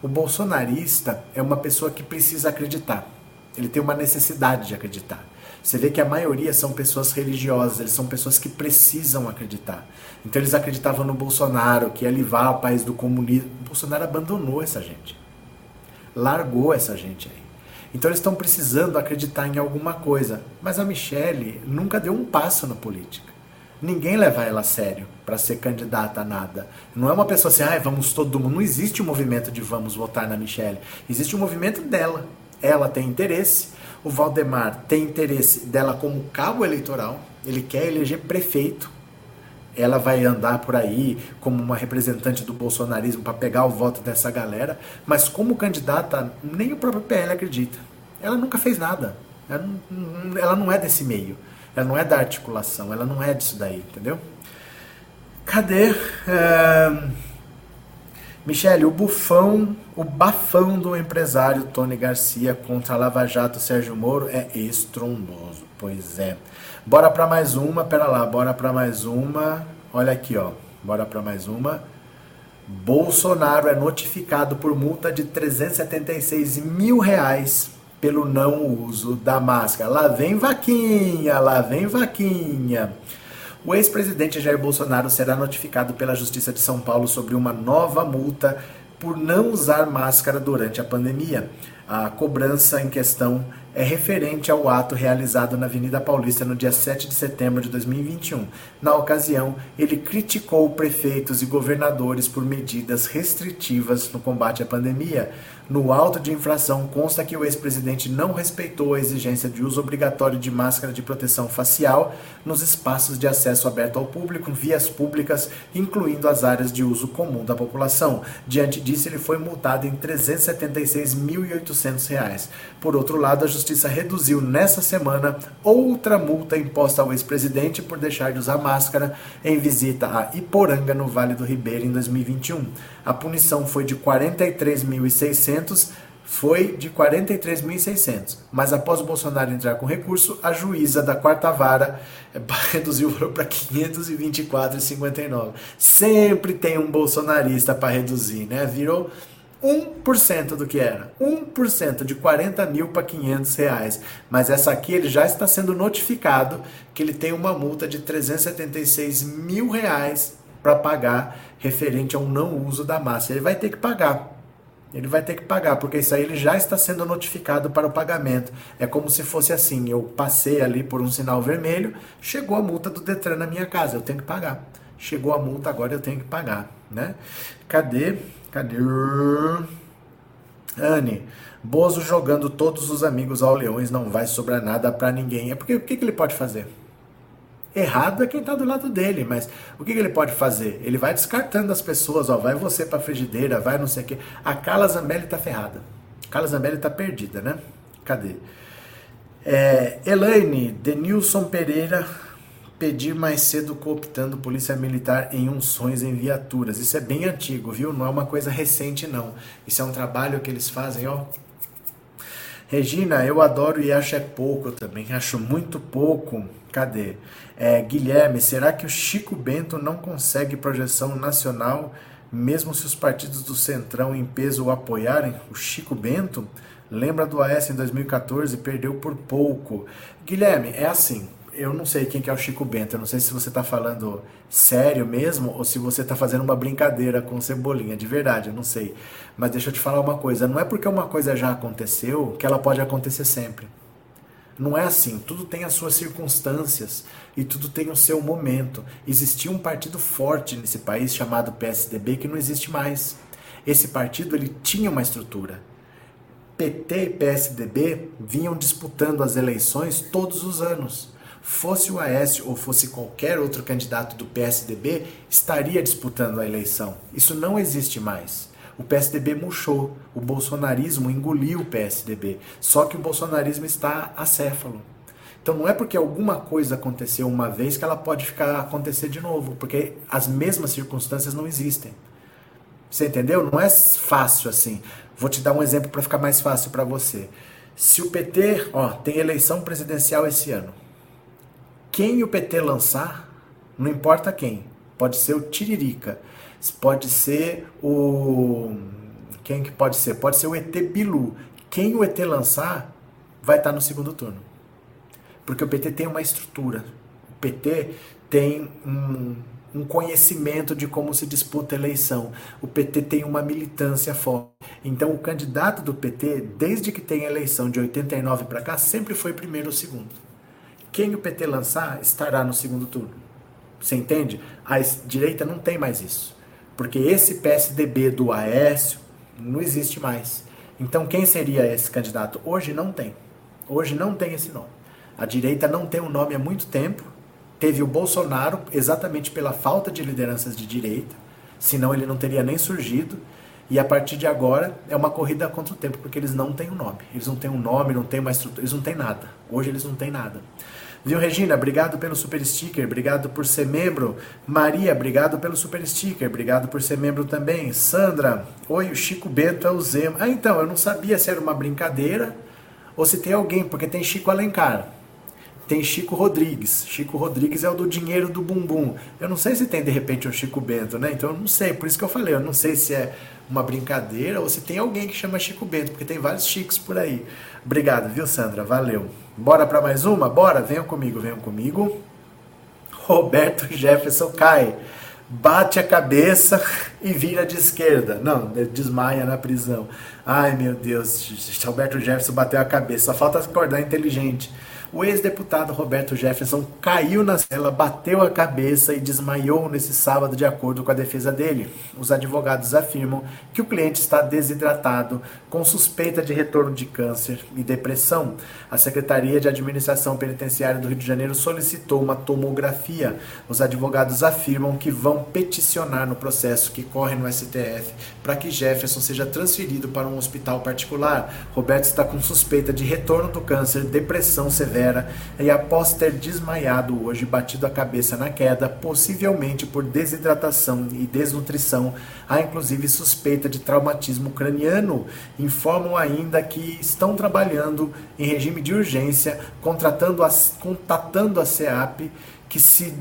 O bolsonarista é uma pessoa que precisa acreditar. Ele tem uma necessidade de acreditar. Você vê que a maioria são pessoas religiosas, eles são pessoas que precisam acreditar. Então eles acreditavam no Bolsonaro, que ia livrar o país do comunismo. O Bolsonaro abandonou essa gente. Largou essa gente aí. Então eles estão precisando acreditar em alguma coisa. Mas a Michelle nunca deu um passo na política. Ninguém leva ela a sério para ser candidata a nada. Não é uma pessoa assim, ah, vamos todo mundo. Não existe um movimento de vamos votar na Michelle. Existe um movimento dela. Ela tem interesse. O Valdemar tem interesse dela como cabo eleitoral. Ele quer eleger prefeito. Ela vai andar por aí como uma representante do bolsonarismo para pegar o voto dessa galera, mas como candidata, nem o próprio PL acredita. Ela nunca fez nada. Ela não, ela não é desse meio. Ela não é da articulação. Ela não é disso daí, entendeu? Cadê? É... Michele, o bufão, o bafão do empresário Tony Garcia contra a Lava Jato Sérgio Moro é estrondoso. Pois é. Bora para mais uma, pera lá, bora para mais uma. Olha aqui, ó. Bora para mais uma. Bolsonaro é notificado por multa de 376 mil reais pelo não uso da máscara. Lá vem vaquinha, lá vem vaquinha. O ex-presidente Jair Bolsonaro será notificado pela Justiça de São Paulo sobre uma nova multa por não usar máscara durante a pandemia. A cobrança em questão é referente ao ato realizado na Avenida Paulista no dia 7 de setembro de 2021. Na ocasião, ele criticou prefeitos e governadores por medidas restritivas no combate à pandemia. No auto de infração consta que o ex-presidente não respeitou a exigência de uso obrigatório de máscara de proteção facial nos espaços de acesso aberto ao público, vias públicas, incluindo as áreas de uso comum da população. Diante disso, ele foi multado em R$ 376.800. Por outro lado, a Justiça reduziu nessa semana outra multa imposta ao ex-presidente por deixar de usar máscara em visita a Iporanga, no Vale do Ribeira, em 2021. A punição foi de R$ 43.600 foi de 43.600. Mas após o Bolsonaro entrar com recurso, a juíza da quarta vara reduziu o valor para 524,59. Sempre tem um bolsonarista para reduzir, né? Virou 1% do que era. 1% de 40 mil para 500 reais. Mas essa aqui ele já está sendo notificado que ele tem uma multa de 376 mil reais para pagar referente ao não uso da máscara. Ele vai ter que pagar. Ele vai ter que pagar, porque isso aí ele já está sendo notificado para o pagamento. É como se fosse assim: eu passei ali por um sinal vermelho, chegou a multa do Detran na minha casa, eu tenho que pagar. Chegou a multa, agora eu tenho que pagar, né? Cadê? Cadê? Anne, Bozo jogando todos os amigos ao Leões não vai sobrar nada para ninguém. É porque o que, que ele pode fazer? Errado é quem está do lado dele, mas o que, que, ele pode fazer? Ele vai descartando as pessoas, ó, vai você para frigideira, vai não sei o quê. A Carla Zambelli está ferrada. A Carla Zambelli está perdida, né? Cadê? É, Elaine, Denilson Pereira pedir mais cedo cooptando polícia militar em unções em viaturas. Isso é bem antigo, viu? Não é uma coisa recente, não. Isso é um trabalho que eles fazem, ó. Regina, eu adoro e acho é pouco também. Acho muito pouco. Cadê? É, Guilherme, será que o Chico Bento não consegue projeção nacional, mesmo se os partidos do Centrão em peso o apoiarem? O Chico Bento? Lembra do AS em 2014? Perdeu por pouco. Guilherme, é assim eu não sei quem que é o Chico Bento, eu não sei se você está falando sério mesmo ou se você está fazendo uma brincadeira com Cebolinha, de verdade, eu não sei. Mas deixa eu te falar uma coisa, não é porque uma coisa já aconteceu que ela pode acontecer sempre. Não é assim, tudo tem as suas circunstâncias e tudo tem o seu momento. Existia um partido forte nesse país chamado PSDB que não existe mais. Esse partido ele tinha uma estrutura. PT e PSDB vinham disputando as eleições todos os anos fosse o Aécio ou fosse qualquer outro candidato do PSDB, estaria disputando a eleição. Isso não existe mais. O PSDB murchou, o bolsonarismo engoliu o PSDB. Só que o bolsonarismo está acéfalo. Então não é porque alguma coisa aconteceu uma vez que ela pode ficar acontecer de novo, porque as mesmas circunstâncias não existem. Você entendeu? Não é fácil assim. Vou te dar um exemplo para ficar mais fácil para você. Se o PT, ó, tem eleição presidencial esse ano, quem o PT lançar, não importa quem, pode ser o Tiririca, pode ser o. Quem que pode ser? Pode ser o ET Bilu. Quem o ET lançar vai estar no segundo turno. Porque o PT tem uma estrutura. O PT tem um, um conhecimento de como se disputa a eleição. O PT tem uma militância forte. Então, o candidato do PT, desde que tem a eleição de 89 para cá, sempre foi primeiro ou segundo quem o PT lançar estará no segundo turno. Você entende? A direita não tem mais isso. Porque esse PSDB do Aécio não existe mais. Então quem seria esse candidato? Hoje não tem. Hoje não tem esse nome. A direita não tem um nome há muito tempo. Teve o Bolsonaro exatamente pela falta de lideranças de direita, senão ele não teria nem surgido. E a partir de agora é uma corrida contra o tempo, porque eles não têm um nome. Eles não têm um nome, não têm uma estrutura, eles não têm nada. Hoje eles não têm nada. Viu, Regina? Obrigado pelo super sticker, obrigado por ser membro. Maria, obrigado pelo super sticker, obrigado por ser membro também. Sandra, oi, o Chico Bento é o Zema. Ah, então, eu não sabia se era uma brincadeira ou se tem alguém, porque tem Chico Alencar. Tem Chico Rodrigues. Chico Rodrigues é o do dinheiro do bumbum. Eu não sei se tem de repente um Chico Bento, né? Então eu não sei, por isso que eu falei, eu não sei se é uma brincadeira ou se tem alguém que chama Chico Bento, porque tem vários Chicos por aí. Obrigado, viu, Sandra? Valeu. Bora para mais uma? Bora? Venham comigo, venham comigo. Roberto Jefferson cai. bate a cabeça e vira de esquerda. Não, desmaia na prisão. Ai meu Deus, Alberto Jefferson bateu a cabeça, só falta acordar inteligente. O ex-deputado Roberto Jefferson caiu na cela, bateu a cabeça e desmaiou nesse sábado, de acordo com a defesa dele. Os advogados afirmam que o cliente está desidratado, com suspeita de retorno de câncer e depressão. A Secretaria de Administração Penitenciária do Rio de Janeiro solicitou uma tomografia. Os advogados afirmam que vão peticionar no processo que corre no STF para que Jefferson seja transferido para um hospital particular. Roberto está com suspeita de retorno do câncer, depressão severa e após ter desmaiado hoje, batido a cabeça na queda, possivelmente por desidratação e desnutrição, há inclusive suspeita de traumatismo craniano. Informam ainda que estão trabalhando em regime de urgência, contratando a, contatando a SEAP, que se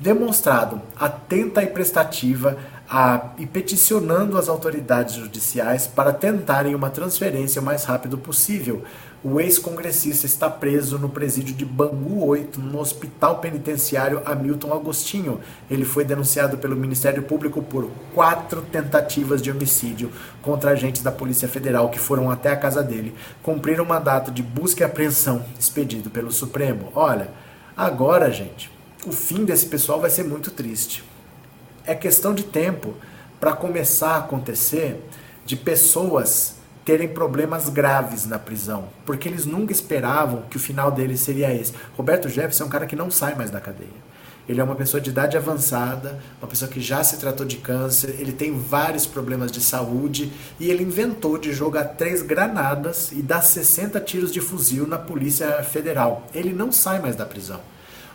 demonstrado atenta e prestativa a, e peticionando as autoridades judiciais para tentarem uma transferência o mais rápido possível. O ex-congressista está preso no presídio de Bangu 8, no hospital penitenciário Hamilton Agostinho. Ele foi denunciado pelo Ministério Público por quatro tentativas de homicídio contra agentes da Polícia Federal que foram até a casa dele, cumprir um mandato de busca e apreensão expedido pelo Supremo. Olha, agora, gente, o fim desse pessoal vai ser muito triste. É questão de tempo para começar a acontecer de pessoas terem problemas graves na prisão, porque eles nunca esperavam que o final deles seria esse. Roberto Jefferson é um cara que não sai mais da cadeia. Ele é uma pessoa de idade avançada, uma pessoa que já se tratou de câncer, ele tem vários problemas de saúde e ele inventou de jogar três granadas e dar 60 tiros de fuzil na Polícia Federal. Ele não sai mais da prisão.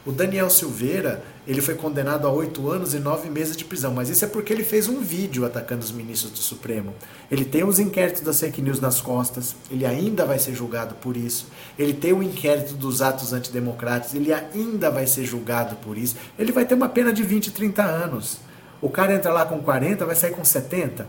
O Daniel Silveira, ele foi condenado a oito anos e nove meses de prisão, mas isso é porque ele fez um vídeo atacando os ministros do Supremo. Ele tem os inquéritos das fake news nas costas, ele ainda vai ser julgado por isso. Ele tem o inquérito dos atos antidemocráticos, ele ainda vai ser julgado por isso. Ele vai ter uma pena de 20, 30 anos. O cara entra lá com 40, vai sair com 70.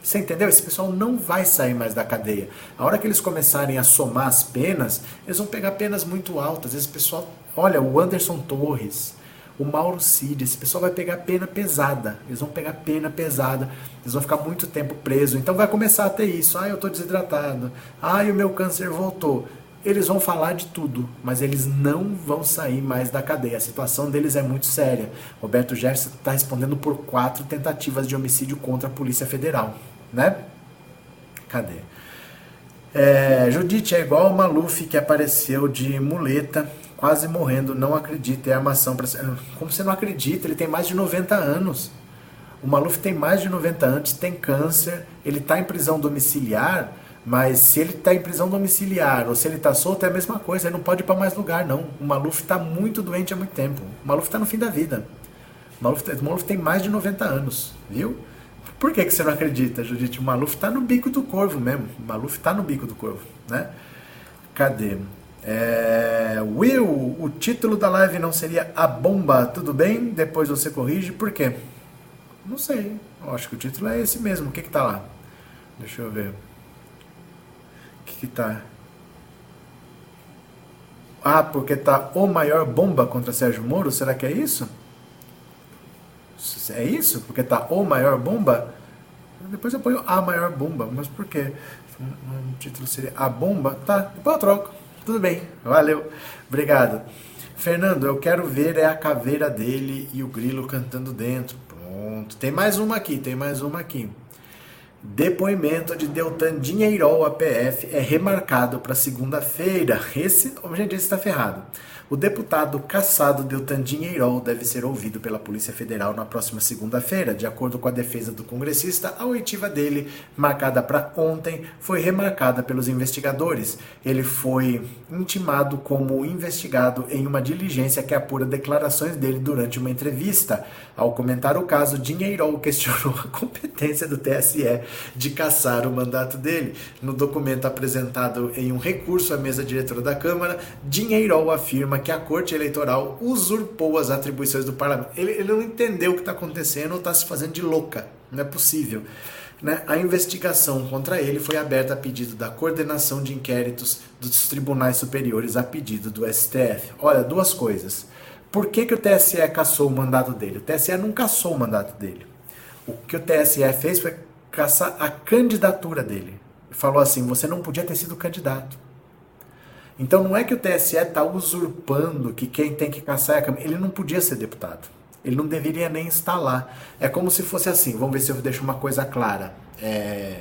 Você entendeu? Esse pessoal não vai sair mais da cadeia. A hora que eles começarem a somar as penas, eles vão pegar penas muito altas. Esse pessoal, olha, o Anderson Torres, o Mauro Cid, esse pessoal vai pegar pena pesada. Eles vão pegar pena pesada. Eles vão ficar muito tempo presos. Então vai começar a ter isso. Ah, eu estou desidratado. Ah, o meu câncer voltou. Eles vão falar de tudo, mas eles não vão sair mais da cadeia. A situação deles é muito séria. Roberto Jefferson está respondendo por quatro tentativas de homicídio contra a Polícia Federal né? Cadê? É, Judite é igual o Maluf que apareceu de muleta, quase morrendo, não acredita, é armação para Como você não acredita? Ele tem mais de 90 anos. O Maluf tem mais de 90 anos, tem câncer, ele está em prisão domiciliar, mas se ele está em prisão domiciliar ou se ele está solto é a mesma coisa, ele não pode ir para mais lugar, não. O Maluf está muito doente há muito tempo. O Maluf está no fim da vida. O Maluf, o Maluf tem mais de 90 anos, viu? Por que, que você não acredita, Judite? O Maluf está no bico do corvo mesmo. O Maluf está no bico do corvo, né? Cadê? É... Will, o título da live não seria A Bomba, tudo bem? Depois você corrige. Por quê? Não sei. Eu acho que o título é esse mesmo. O que que tá lá? Deixa eu ver. O que que tá? Ah, porque tá o maior bomba contra Sérgio Moro? Será que é isso? É isso? Porque tá o maior bomba? Depois eu ponho a maior bomba. Mas por quê? O título seria A Bomba? Tá, depois eu troco. Tudo bem. Valeu. Obrigado. Fernando, eu quero ver é a caveira dele e o grilo cantando dentro. Pronto. Tem mais uma aqui, tem mais uma aqui. Depoimento de Deltan Dinheirol, APF, é remarcado para segunda-feira. Esse, gente, esse está ferrado. O deputado caçado Deltan Dinheirol deve ser ouvido pela Polícia Federal na próxima segunda-feira. De acordo com a defesa do congressista, a oitiva dele, marcada para ontem, foi remarcada pelos investigadores. Ele foi intimado como investigado em uma diligência que apura declarações dele durante uma entrevista. Ao comentar o caso, Dinheirol questionou a competência do TSE de caçar o mandato dele. No documento apresentado em um recurso à mesa diretora da Câmara, Dinheirol afirma que a Corte Eleitoral usurpou as atribuições do parlamento. Ele, ele não entendeu o que está acontecendo ou está se fazendo de louca. Não é possível. Né? A investigação contra ele foi aberta a pedido da coordenação de inquéritos dos tribunais superiores a pedido do STF. Olha, duas coisas. Por que, que o TSE caçou o mandato dele? O TSE não caçou o mandato dele. O que o TSE fez foi caçar a candidatura dele. Falou assim: você não podia ter sido candidato. Então não é que o TSE está usurpando que quem tem que caçar é a Câmara. Ele não podia ser deputado. Ele não deveria nem estar lá. É como se fosse assim. Vamos ver se eu deixo uma coisa clara. É...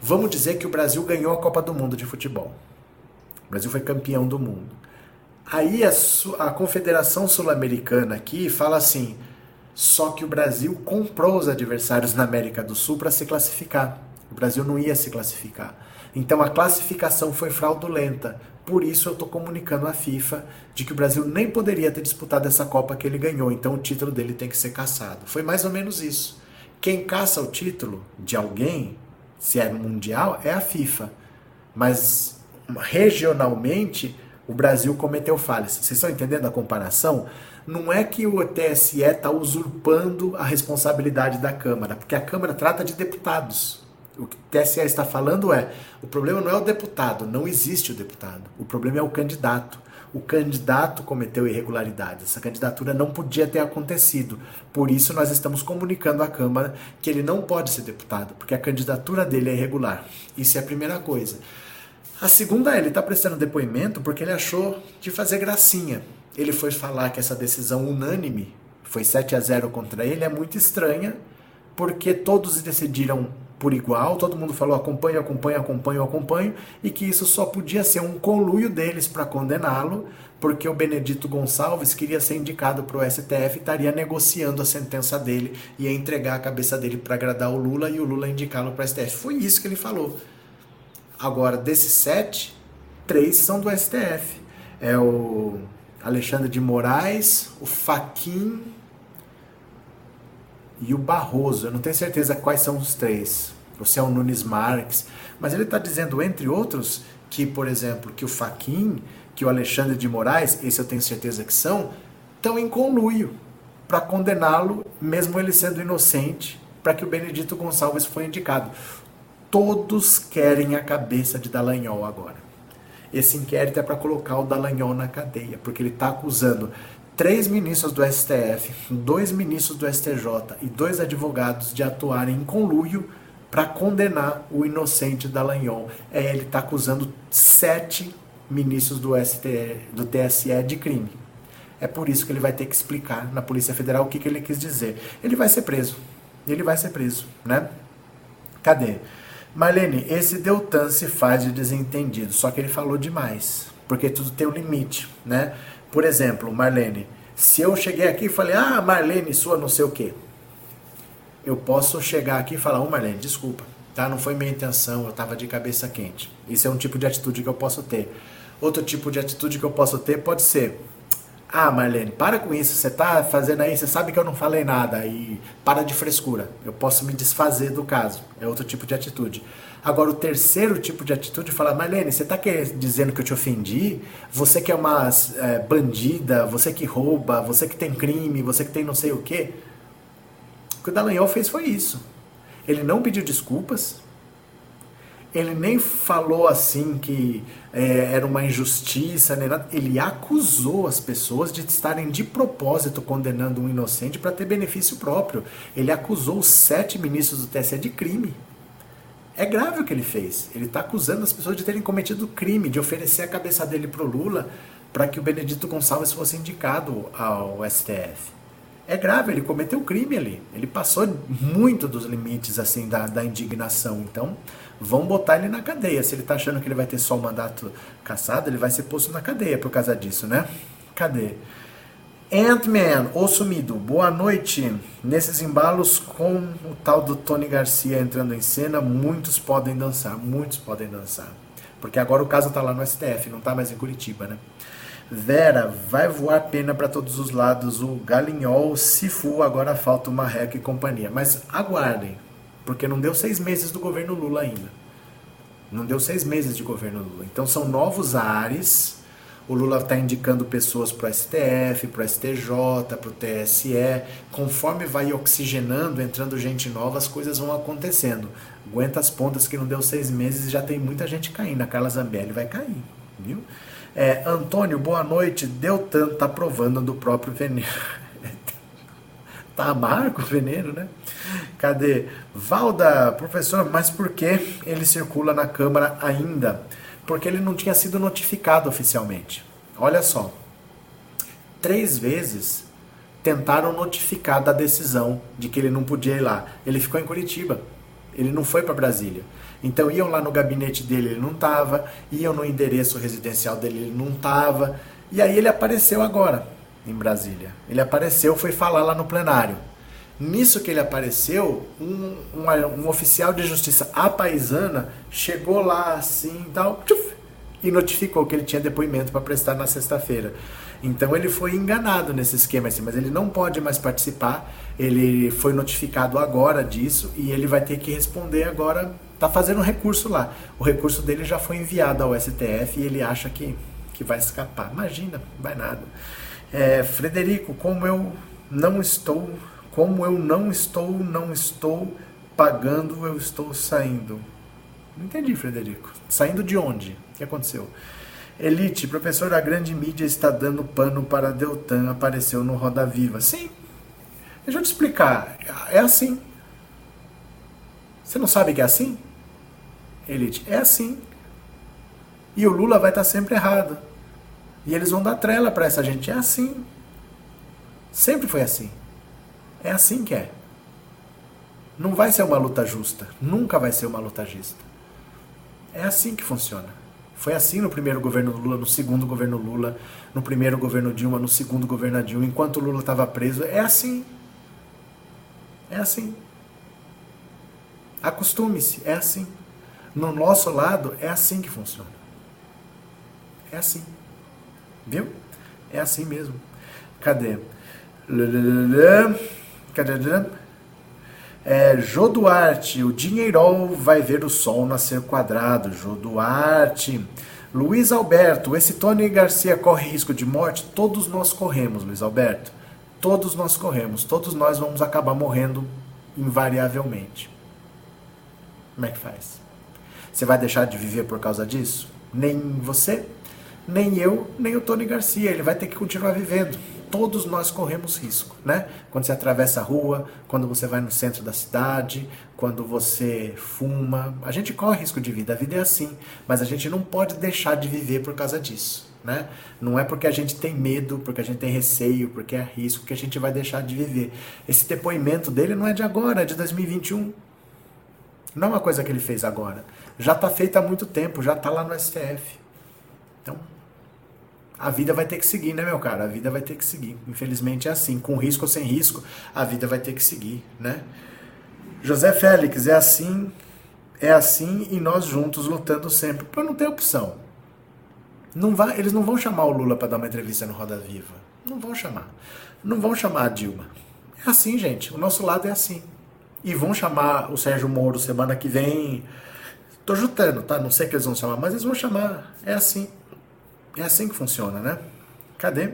Vamos dizer que o Brasil ganhou a Copa do Mundo de futebol. O Brasil foi campeão do mundo. Aí a, a Confederação Sul-Americana aqui fala assim: só que o Brasil comprou os adversários na América do Sul para se classificar. O Brasil não ia se classificar. Então a classificação foi fraudulenta. Por isso eu estou comunicando à FIFA de que o Brasil nem poderia ter disputado essa Copa que ele ganhou. Então o título dele tem que ser caçado. Foi mais ou menos isso. Quem caça o título de alguém, se é mundial, é a FIFA. Mas regionalmente o Brasil cometeu falhas. Vocês estão entendendo a comparação? Não é que o TSE está usurpando a responsabilidade da Câmara, porque a Câmara trata de deputados. O que o TSE está falando é: o problema não é o deputado, não existe o deputado. O problema é o candidato. O candidato cometeu irregularidades. Essa candidatura não podia ter acontecido. Por isso, nós estamos comunicando à Câmara que ele não pode ser deputado, porque a candidatura dele é irregular. Isso é a primeira coisa. A segunda é: ele está prestando depoimento porque ele achou de fazer gracinha. Ele foi falar que essa decisão unânime, foi 7 a 0 contra ele, é muito estranha, porque todos decidiram por igual, todo mundo falou acompanho, acompanho, acompanho, acompanho, e que isso só podia ser um conluio deles para condená-lo, porque o Benedito Gonçalves queria ser indicado para o STF e estaria negociando a sentença dele, ia entregar a cabeça dele para agradar o Lula e o Lula indicá-lo para o STF. Foi isso que ele falou. Agora, desses sete, três são do STF. É o Alexandre de Moraes, o Faquin e o Barroso. Eu não tenho certeza quais são os três. O Céu Nunes Marques. Mas ele está dizendo, entre outros, que, por exemplo, que o Faquin, que o Alexandre de Moraes, esse eu tenho certeza que são, estão em conluio para condená-lo, mesmo ele sendo inocente, para que o Benedito Gonçalves foi indicado. Todos querem a cabeça de Dallagnol agora. Esse inquérito é para colocar o Dallagnol na cadeia, porque ele está acusando três ministros do STF, dois ministros do STJ e dois advogados de atuarem em conluio para condenar o inocente Dallagnol. É, ele está acusando sete ministros do, ST, do TSE de crime. É por isso que ele vai ter que explicar na Polícia Federal o que, que ele quis dizer. Ele vai ser preso. Ele vai ser preso, né? Cadê? Marlene, esse Deltan se faz de desentendido, só que ele falou demais, porque tudo tem um limite, né? Por exemplo, Marlene, se eu cheguei aqui e falei, ah, Marlene, sua não sei o quê, eu posso chegar aqui e falar, ô oh, Marlene, desculpa, tá? Não foi minha intenção, eu estava de cabeça quente. Isso é um tipo de atitude que eu posso ter. Outro tipo de atitude que eu posso ter pode ser, ah, Marlene, para com isso, você está fazendo aí, você sabe que eu não falei nada e para de frescura. Eu posso me desfazer do caso. É outro tipo de atitude. Agora, o terceiro tipo de atitude é falar, Marlene, você está dizendo que eu te ofendi? Você que é uma é, bandida, você que rouba, você que tem crime, você que tem não sei o quê. O que o Dallagnol fez foi isso. Ele não pediu desculpas, ele nem falou assim que é, era uma injustiça, nada. ele acusou as pessoas de estarem de propósito condenando um inocente para ter benefício próprio. Ele acusou os sete ministros do TSE de crime. É grave o que ele fez. Ele está acusando as pessoas de terem cometido crime, de oferecer a cabeça dele para o Lula para que o Benedito Gonçalves fosse indicado ao STF. É grave, ele cometeu crime ali. Ele passou muito dos limites assim da, da indignação. Então, vão botar ele na cadeia. Se ele está achando que ele vai ter só o mandato caçado, ele vai ser posto na cadeia por causa disso, né? Cadê? Ant-Man, o sumido, boa noite. Nesses embalos com o tal do Tony Garcia entrando em cena, muitos podem dançar, muitos podem dançar. Porque agora o caso está lá no STF, não está mais em Curitiba, né? Vera, vai voar pena para todos os lados. O Galinhol, Sifu, agora falta o Marreco e companhia. Mas aguardem, porque não deu seis meses do governo Lula ainda. Não deu seis meses de governo Lula. Então são novos ares. O Lula está indicando pessoas para o STF, para o STJ, para o TSE. Conforme vai oxigenando, entrando gente nova, as coisas vão acontecendo. Aguenta as pontas que não deu seis meses e já tem muita gente caindo. A Carla Zambelli vai cair, viu? É, Antônio, boa noite. Deltan tá provando do próprio veneno. tá amargo o veneno, né? Cadê? Valda, professor, mas por que ele circula na Câmara ainda? Porque ele não tinha sido notificado oficialmente. Olha só. Três vezes tentaram notificar da decisão de que ele não podia ir lá. Ele ficou em Curitiba. Ele não foi para Brasília. Então iam lá no gabinete dele, ele não estava, iam no endereço residencial dele, ele não estava. E aí ele apareceu agora em Brasília. Ele apareceu, foi falar lá no plenário. Nisso que ele apareceu, um, um, um oficial de justiça apaisana chegou lá assim tal, tchuf, e notificou que ele tinha depoimento para prestar na sexta-feira. Então ele foi enganado nesse esquema, assim, mas ele não pode mais participar. Ele foi notificado agora disso e ele vai ter que responder agora. Está fazendo um recurso lá. O recurso dele já foi enviado ao STF e ele acha que, que vai escapar. Imagina, vai nada. É, Frederico, como eu não estou, como eu não estou, não estou pagando, eu estou saindo. Não entendi, Frederico. Saindo de onde? O que aconteceu? Elite, professor, a grande mídia está dando pano para Deltan, apareceu no Roda Viva. Sim. Deixa eu te explicar. É assim. Você não sabe que é assim? Elite, é assim. E o Lula vai estar sempre errado. E eles vão dar trela para essa gente. É assim. Sempre foi assim. É assim que é. Não vai ser uma luta justa. Nunca vai ser uma luta justa. É assim que funciona. Foi assim no primeiro governo Lula, no segundo governo Lula, no primeiro governo Dilma, no segundo governo Dilma, enquanto Lula estava preso. É assim. É assim. Acostume-se, é assim. No nosso lado, é assim que funciona. É assim. Viu? É assim mesmo. Cadê? Cadê? É, Jô Duarte, o dinheirol vai ver o sol nascer quadrado. Jô Duarte. Luiz Alberto, esse Tony Garcia corre risco de morte? Todos nós corremos, Luiz Alberto. Todos nós corremos. Todos nós vamos acabar morrendo invariavelmente. Como é que faz? Você vai deixar de viver por causa disso? Nem você, nem eu, nem o Tony Garcia. Ele vai ter que continuar vivendo todos nós corremos risco, né? Quando você atravessa a rua, quando você vai no centro da cidade, quando você fuma, a gente corre risco de vida, a vida é assim, mas a gente não pode deixar de viver por causa disso, né? Não é porque a gente tem medo, porque a gente tem receio, porque é risco que a gente vai deixar de viver. Esse depoimento dele não é de agora, é de 2021. Não é uma coisa que ele fez agora. Já está feita há muito tempo, já está lá no STF. A vida vai ter que seguir, né, meu cara? A vida vai ter que seguir. Infelizmente é assim, com risco ou sem risco, a vida vai ter que seguir, né? José Félix, é assim, é assim e nós juntos lutando sempre. Para não ter opção. Não vai, eles não vão chamar o Lula para dar uma entrevista no Roda Viva. Não vão chamar. Não vão chamar a Dilma. É assim, gente. O nosso lado é assim. E vão chamar o Sérgio Moro semana que vem. Tô jutando, tá? Não sei que eles vão chamar, mas eles vão chamar. É assim. É assim que funciona, né? Cadê?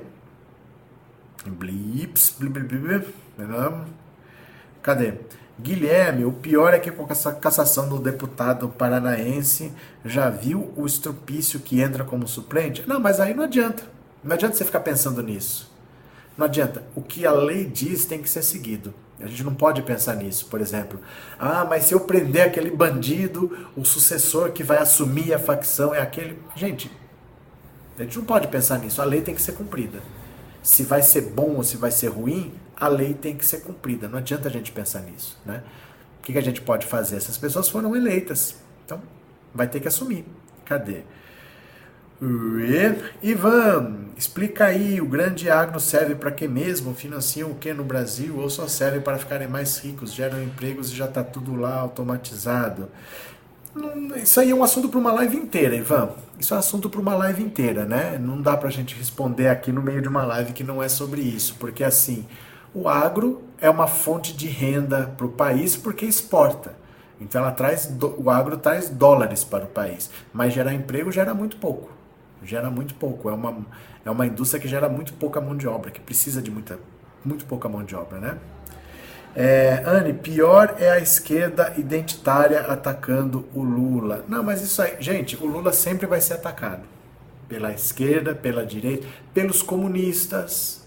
Blips, blip, blip, blip, Cadê? Guilherme, o pior é que com essa cassação do deputado paranaense, já viu o estrupício que entra como suplente? Não, mas aí não adianta. Não adianta você ficar pensando nisso. Não adianta. O que a lei diz tem que ser seguido. A gente não pode pensar nisso, por exemplo. Ah, mas se eu prender aquele bandido, o sucessor que vai assumir a facção é aquele. Gente, a gente não pode pensar nisso. A lei tem que ser cumprida. Se vai ser bom ou se vai ser ruim, a lei tem que ser cumprida. Não adianta a gente pensar nisso. Né? O que, que a gente pode fazer? Essas pessoas foram eleitas. Então, vai ter que assumir. Cadê? Ivan, explica aí, o grande agro serve para que mesmo? Financiam o que no Brasil ou só serve para ficarem mais ricos, geram empregos e já está tudo lá automatizado? Isso aí é um assunto para uma live inteira, Ivan. Isso é assunto para uma live inteira, né? Não dá para a gente responder aqui no meio de uma live que não é sobre isso, porque assim, o agro é uma fonte de renda para o país porque exporta. Então ela traz, o agro traz dólares para o país, mas gerar emprego gera muito pouco. Gera muito pouco. É uma, é uma indústria que gera muito pouca mão de obra, que precisa de muita, muito pouca mão de obra, né? É, Anne, pior é a esquerda identitária atacando o Lula. Não, mas isso aí, gente, o Lula sempre vai ser atacado. pela esquerda, pela direita, pelos comunistas.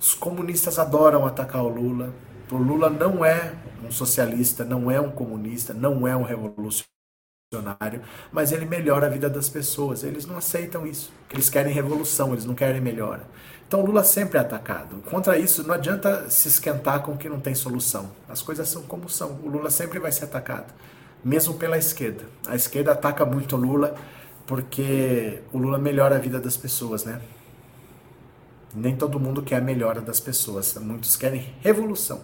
Os comunistas adoram atacar o Lula. O Lula não é um socialista, não é um comunista, não é um revolucionário mas ele melhora a vida das pessoas. Eles não aceitam isso. Eles querem revolução, eles não querem melhora. Então Lula sempre é atacado. Contra isso, não adianta se esquentar com que não tem solução. As coisas são como são. O Lula sempre vai ser atacado, mesmo pela esquerda. A esquerda ataca muito o Lula porque o Lula melhora a vida das pessoas, né? Nem todo mundo quer a melhora das pessoas. Muitos querem revolução,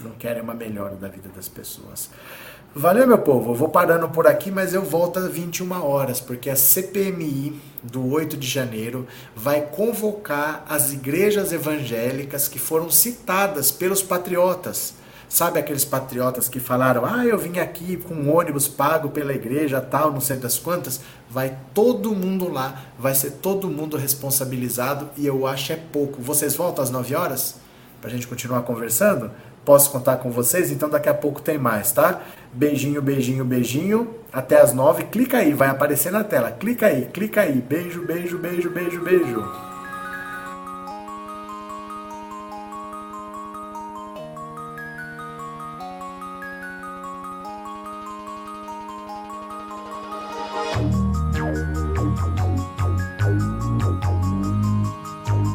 não querem uma melhora da vida das pessoas. Valeu, meu povo. Eu vou parando por aqui, mas eu volto às 21 horas, porque a CPMI do 8 de janeiro vai convocar as igrejas evangélicas que foram citadas pelos patriotas. Sabe aqueles patriotas que falaram: "Ah, eu vim aqui com um ônibus pago pela igreja, tal, não sei das quantas". Vai todo mundo lá, vai ser todo mundo responsabilizado e eu acho é pouco. Vocês voltam às 9 horas? Pra gente continuar conversando? Posso contar com vocês? Então daqui a pouco tem mais, tá? Beijinho, beijinho, beijinho. Até as nove. Clica aí, vai aparecer na tela. Clica aí, clica aí. Beijo, beijo, beijo, beijo, beijo.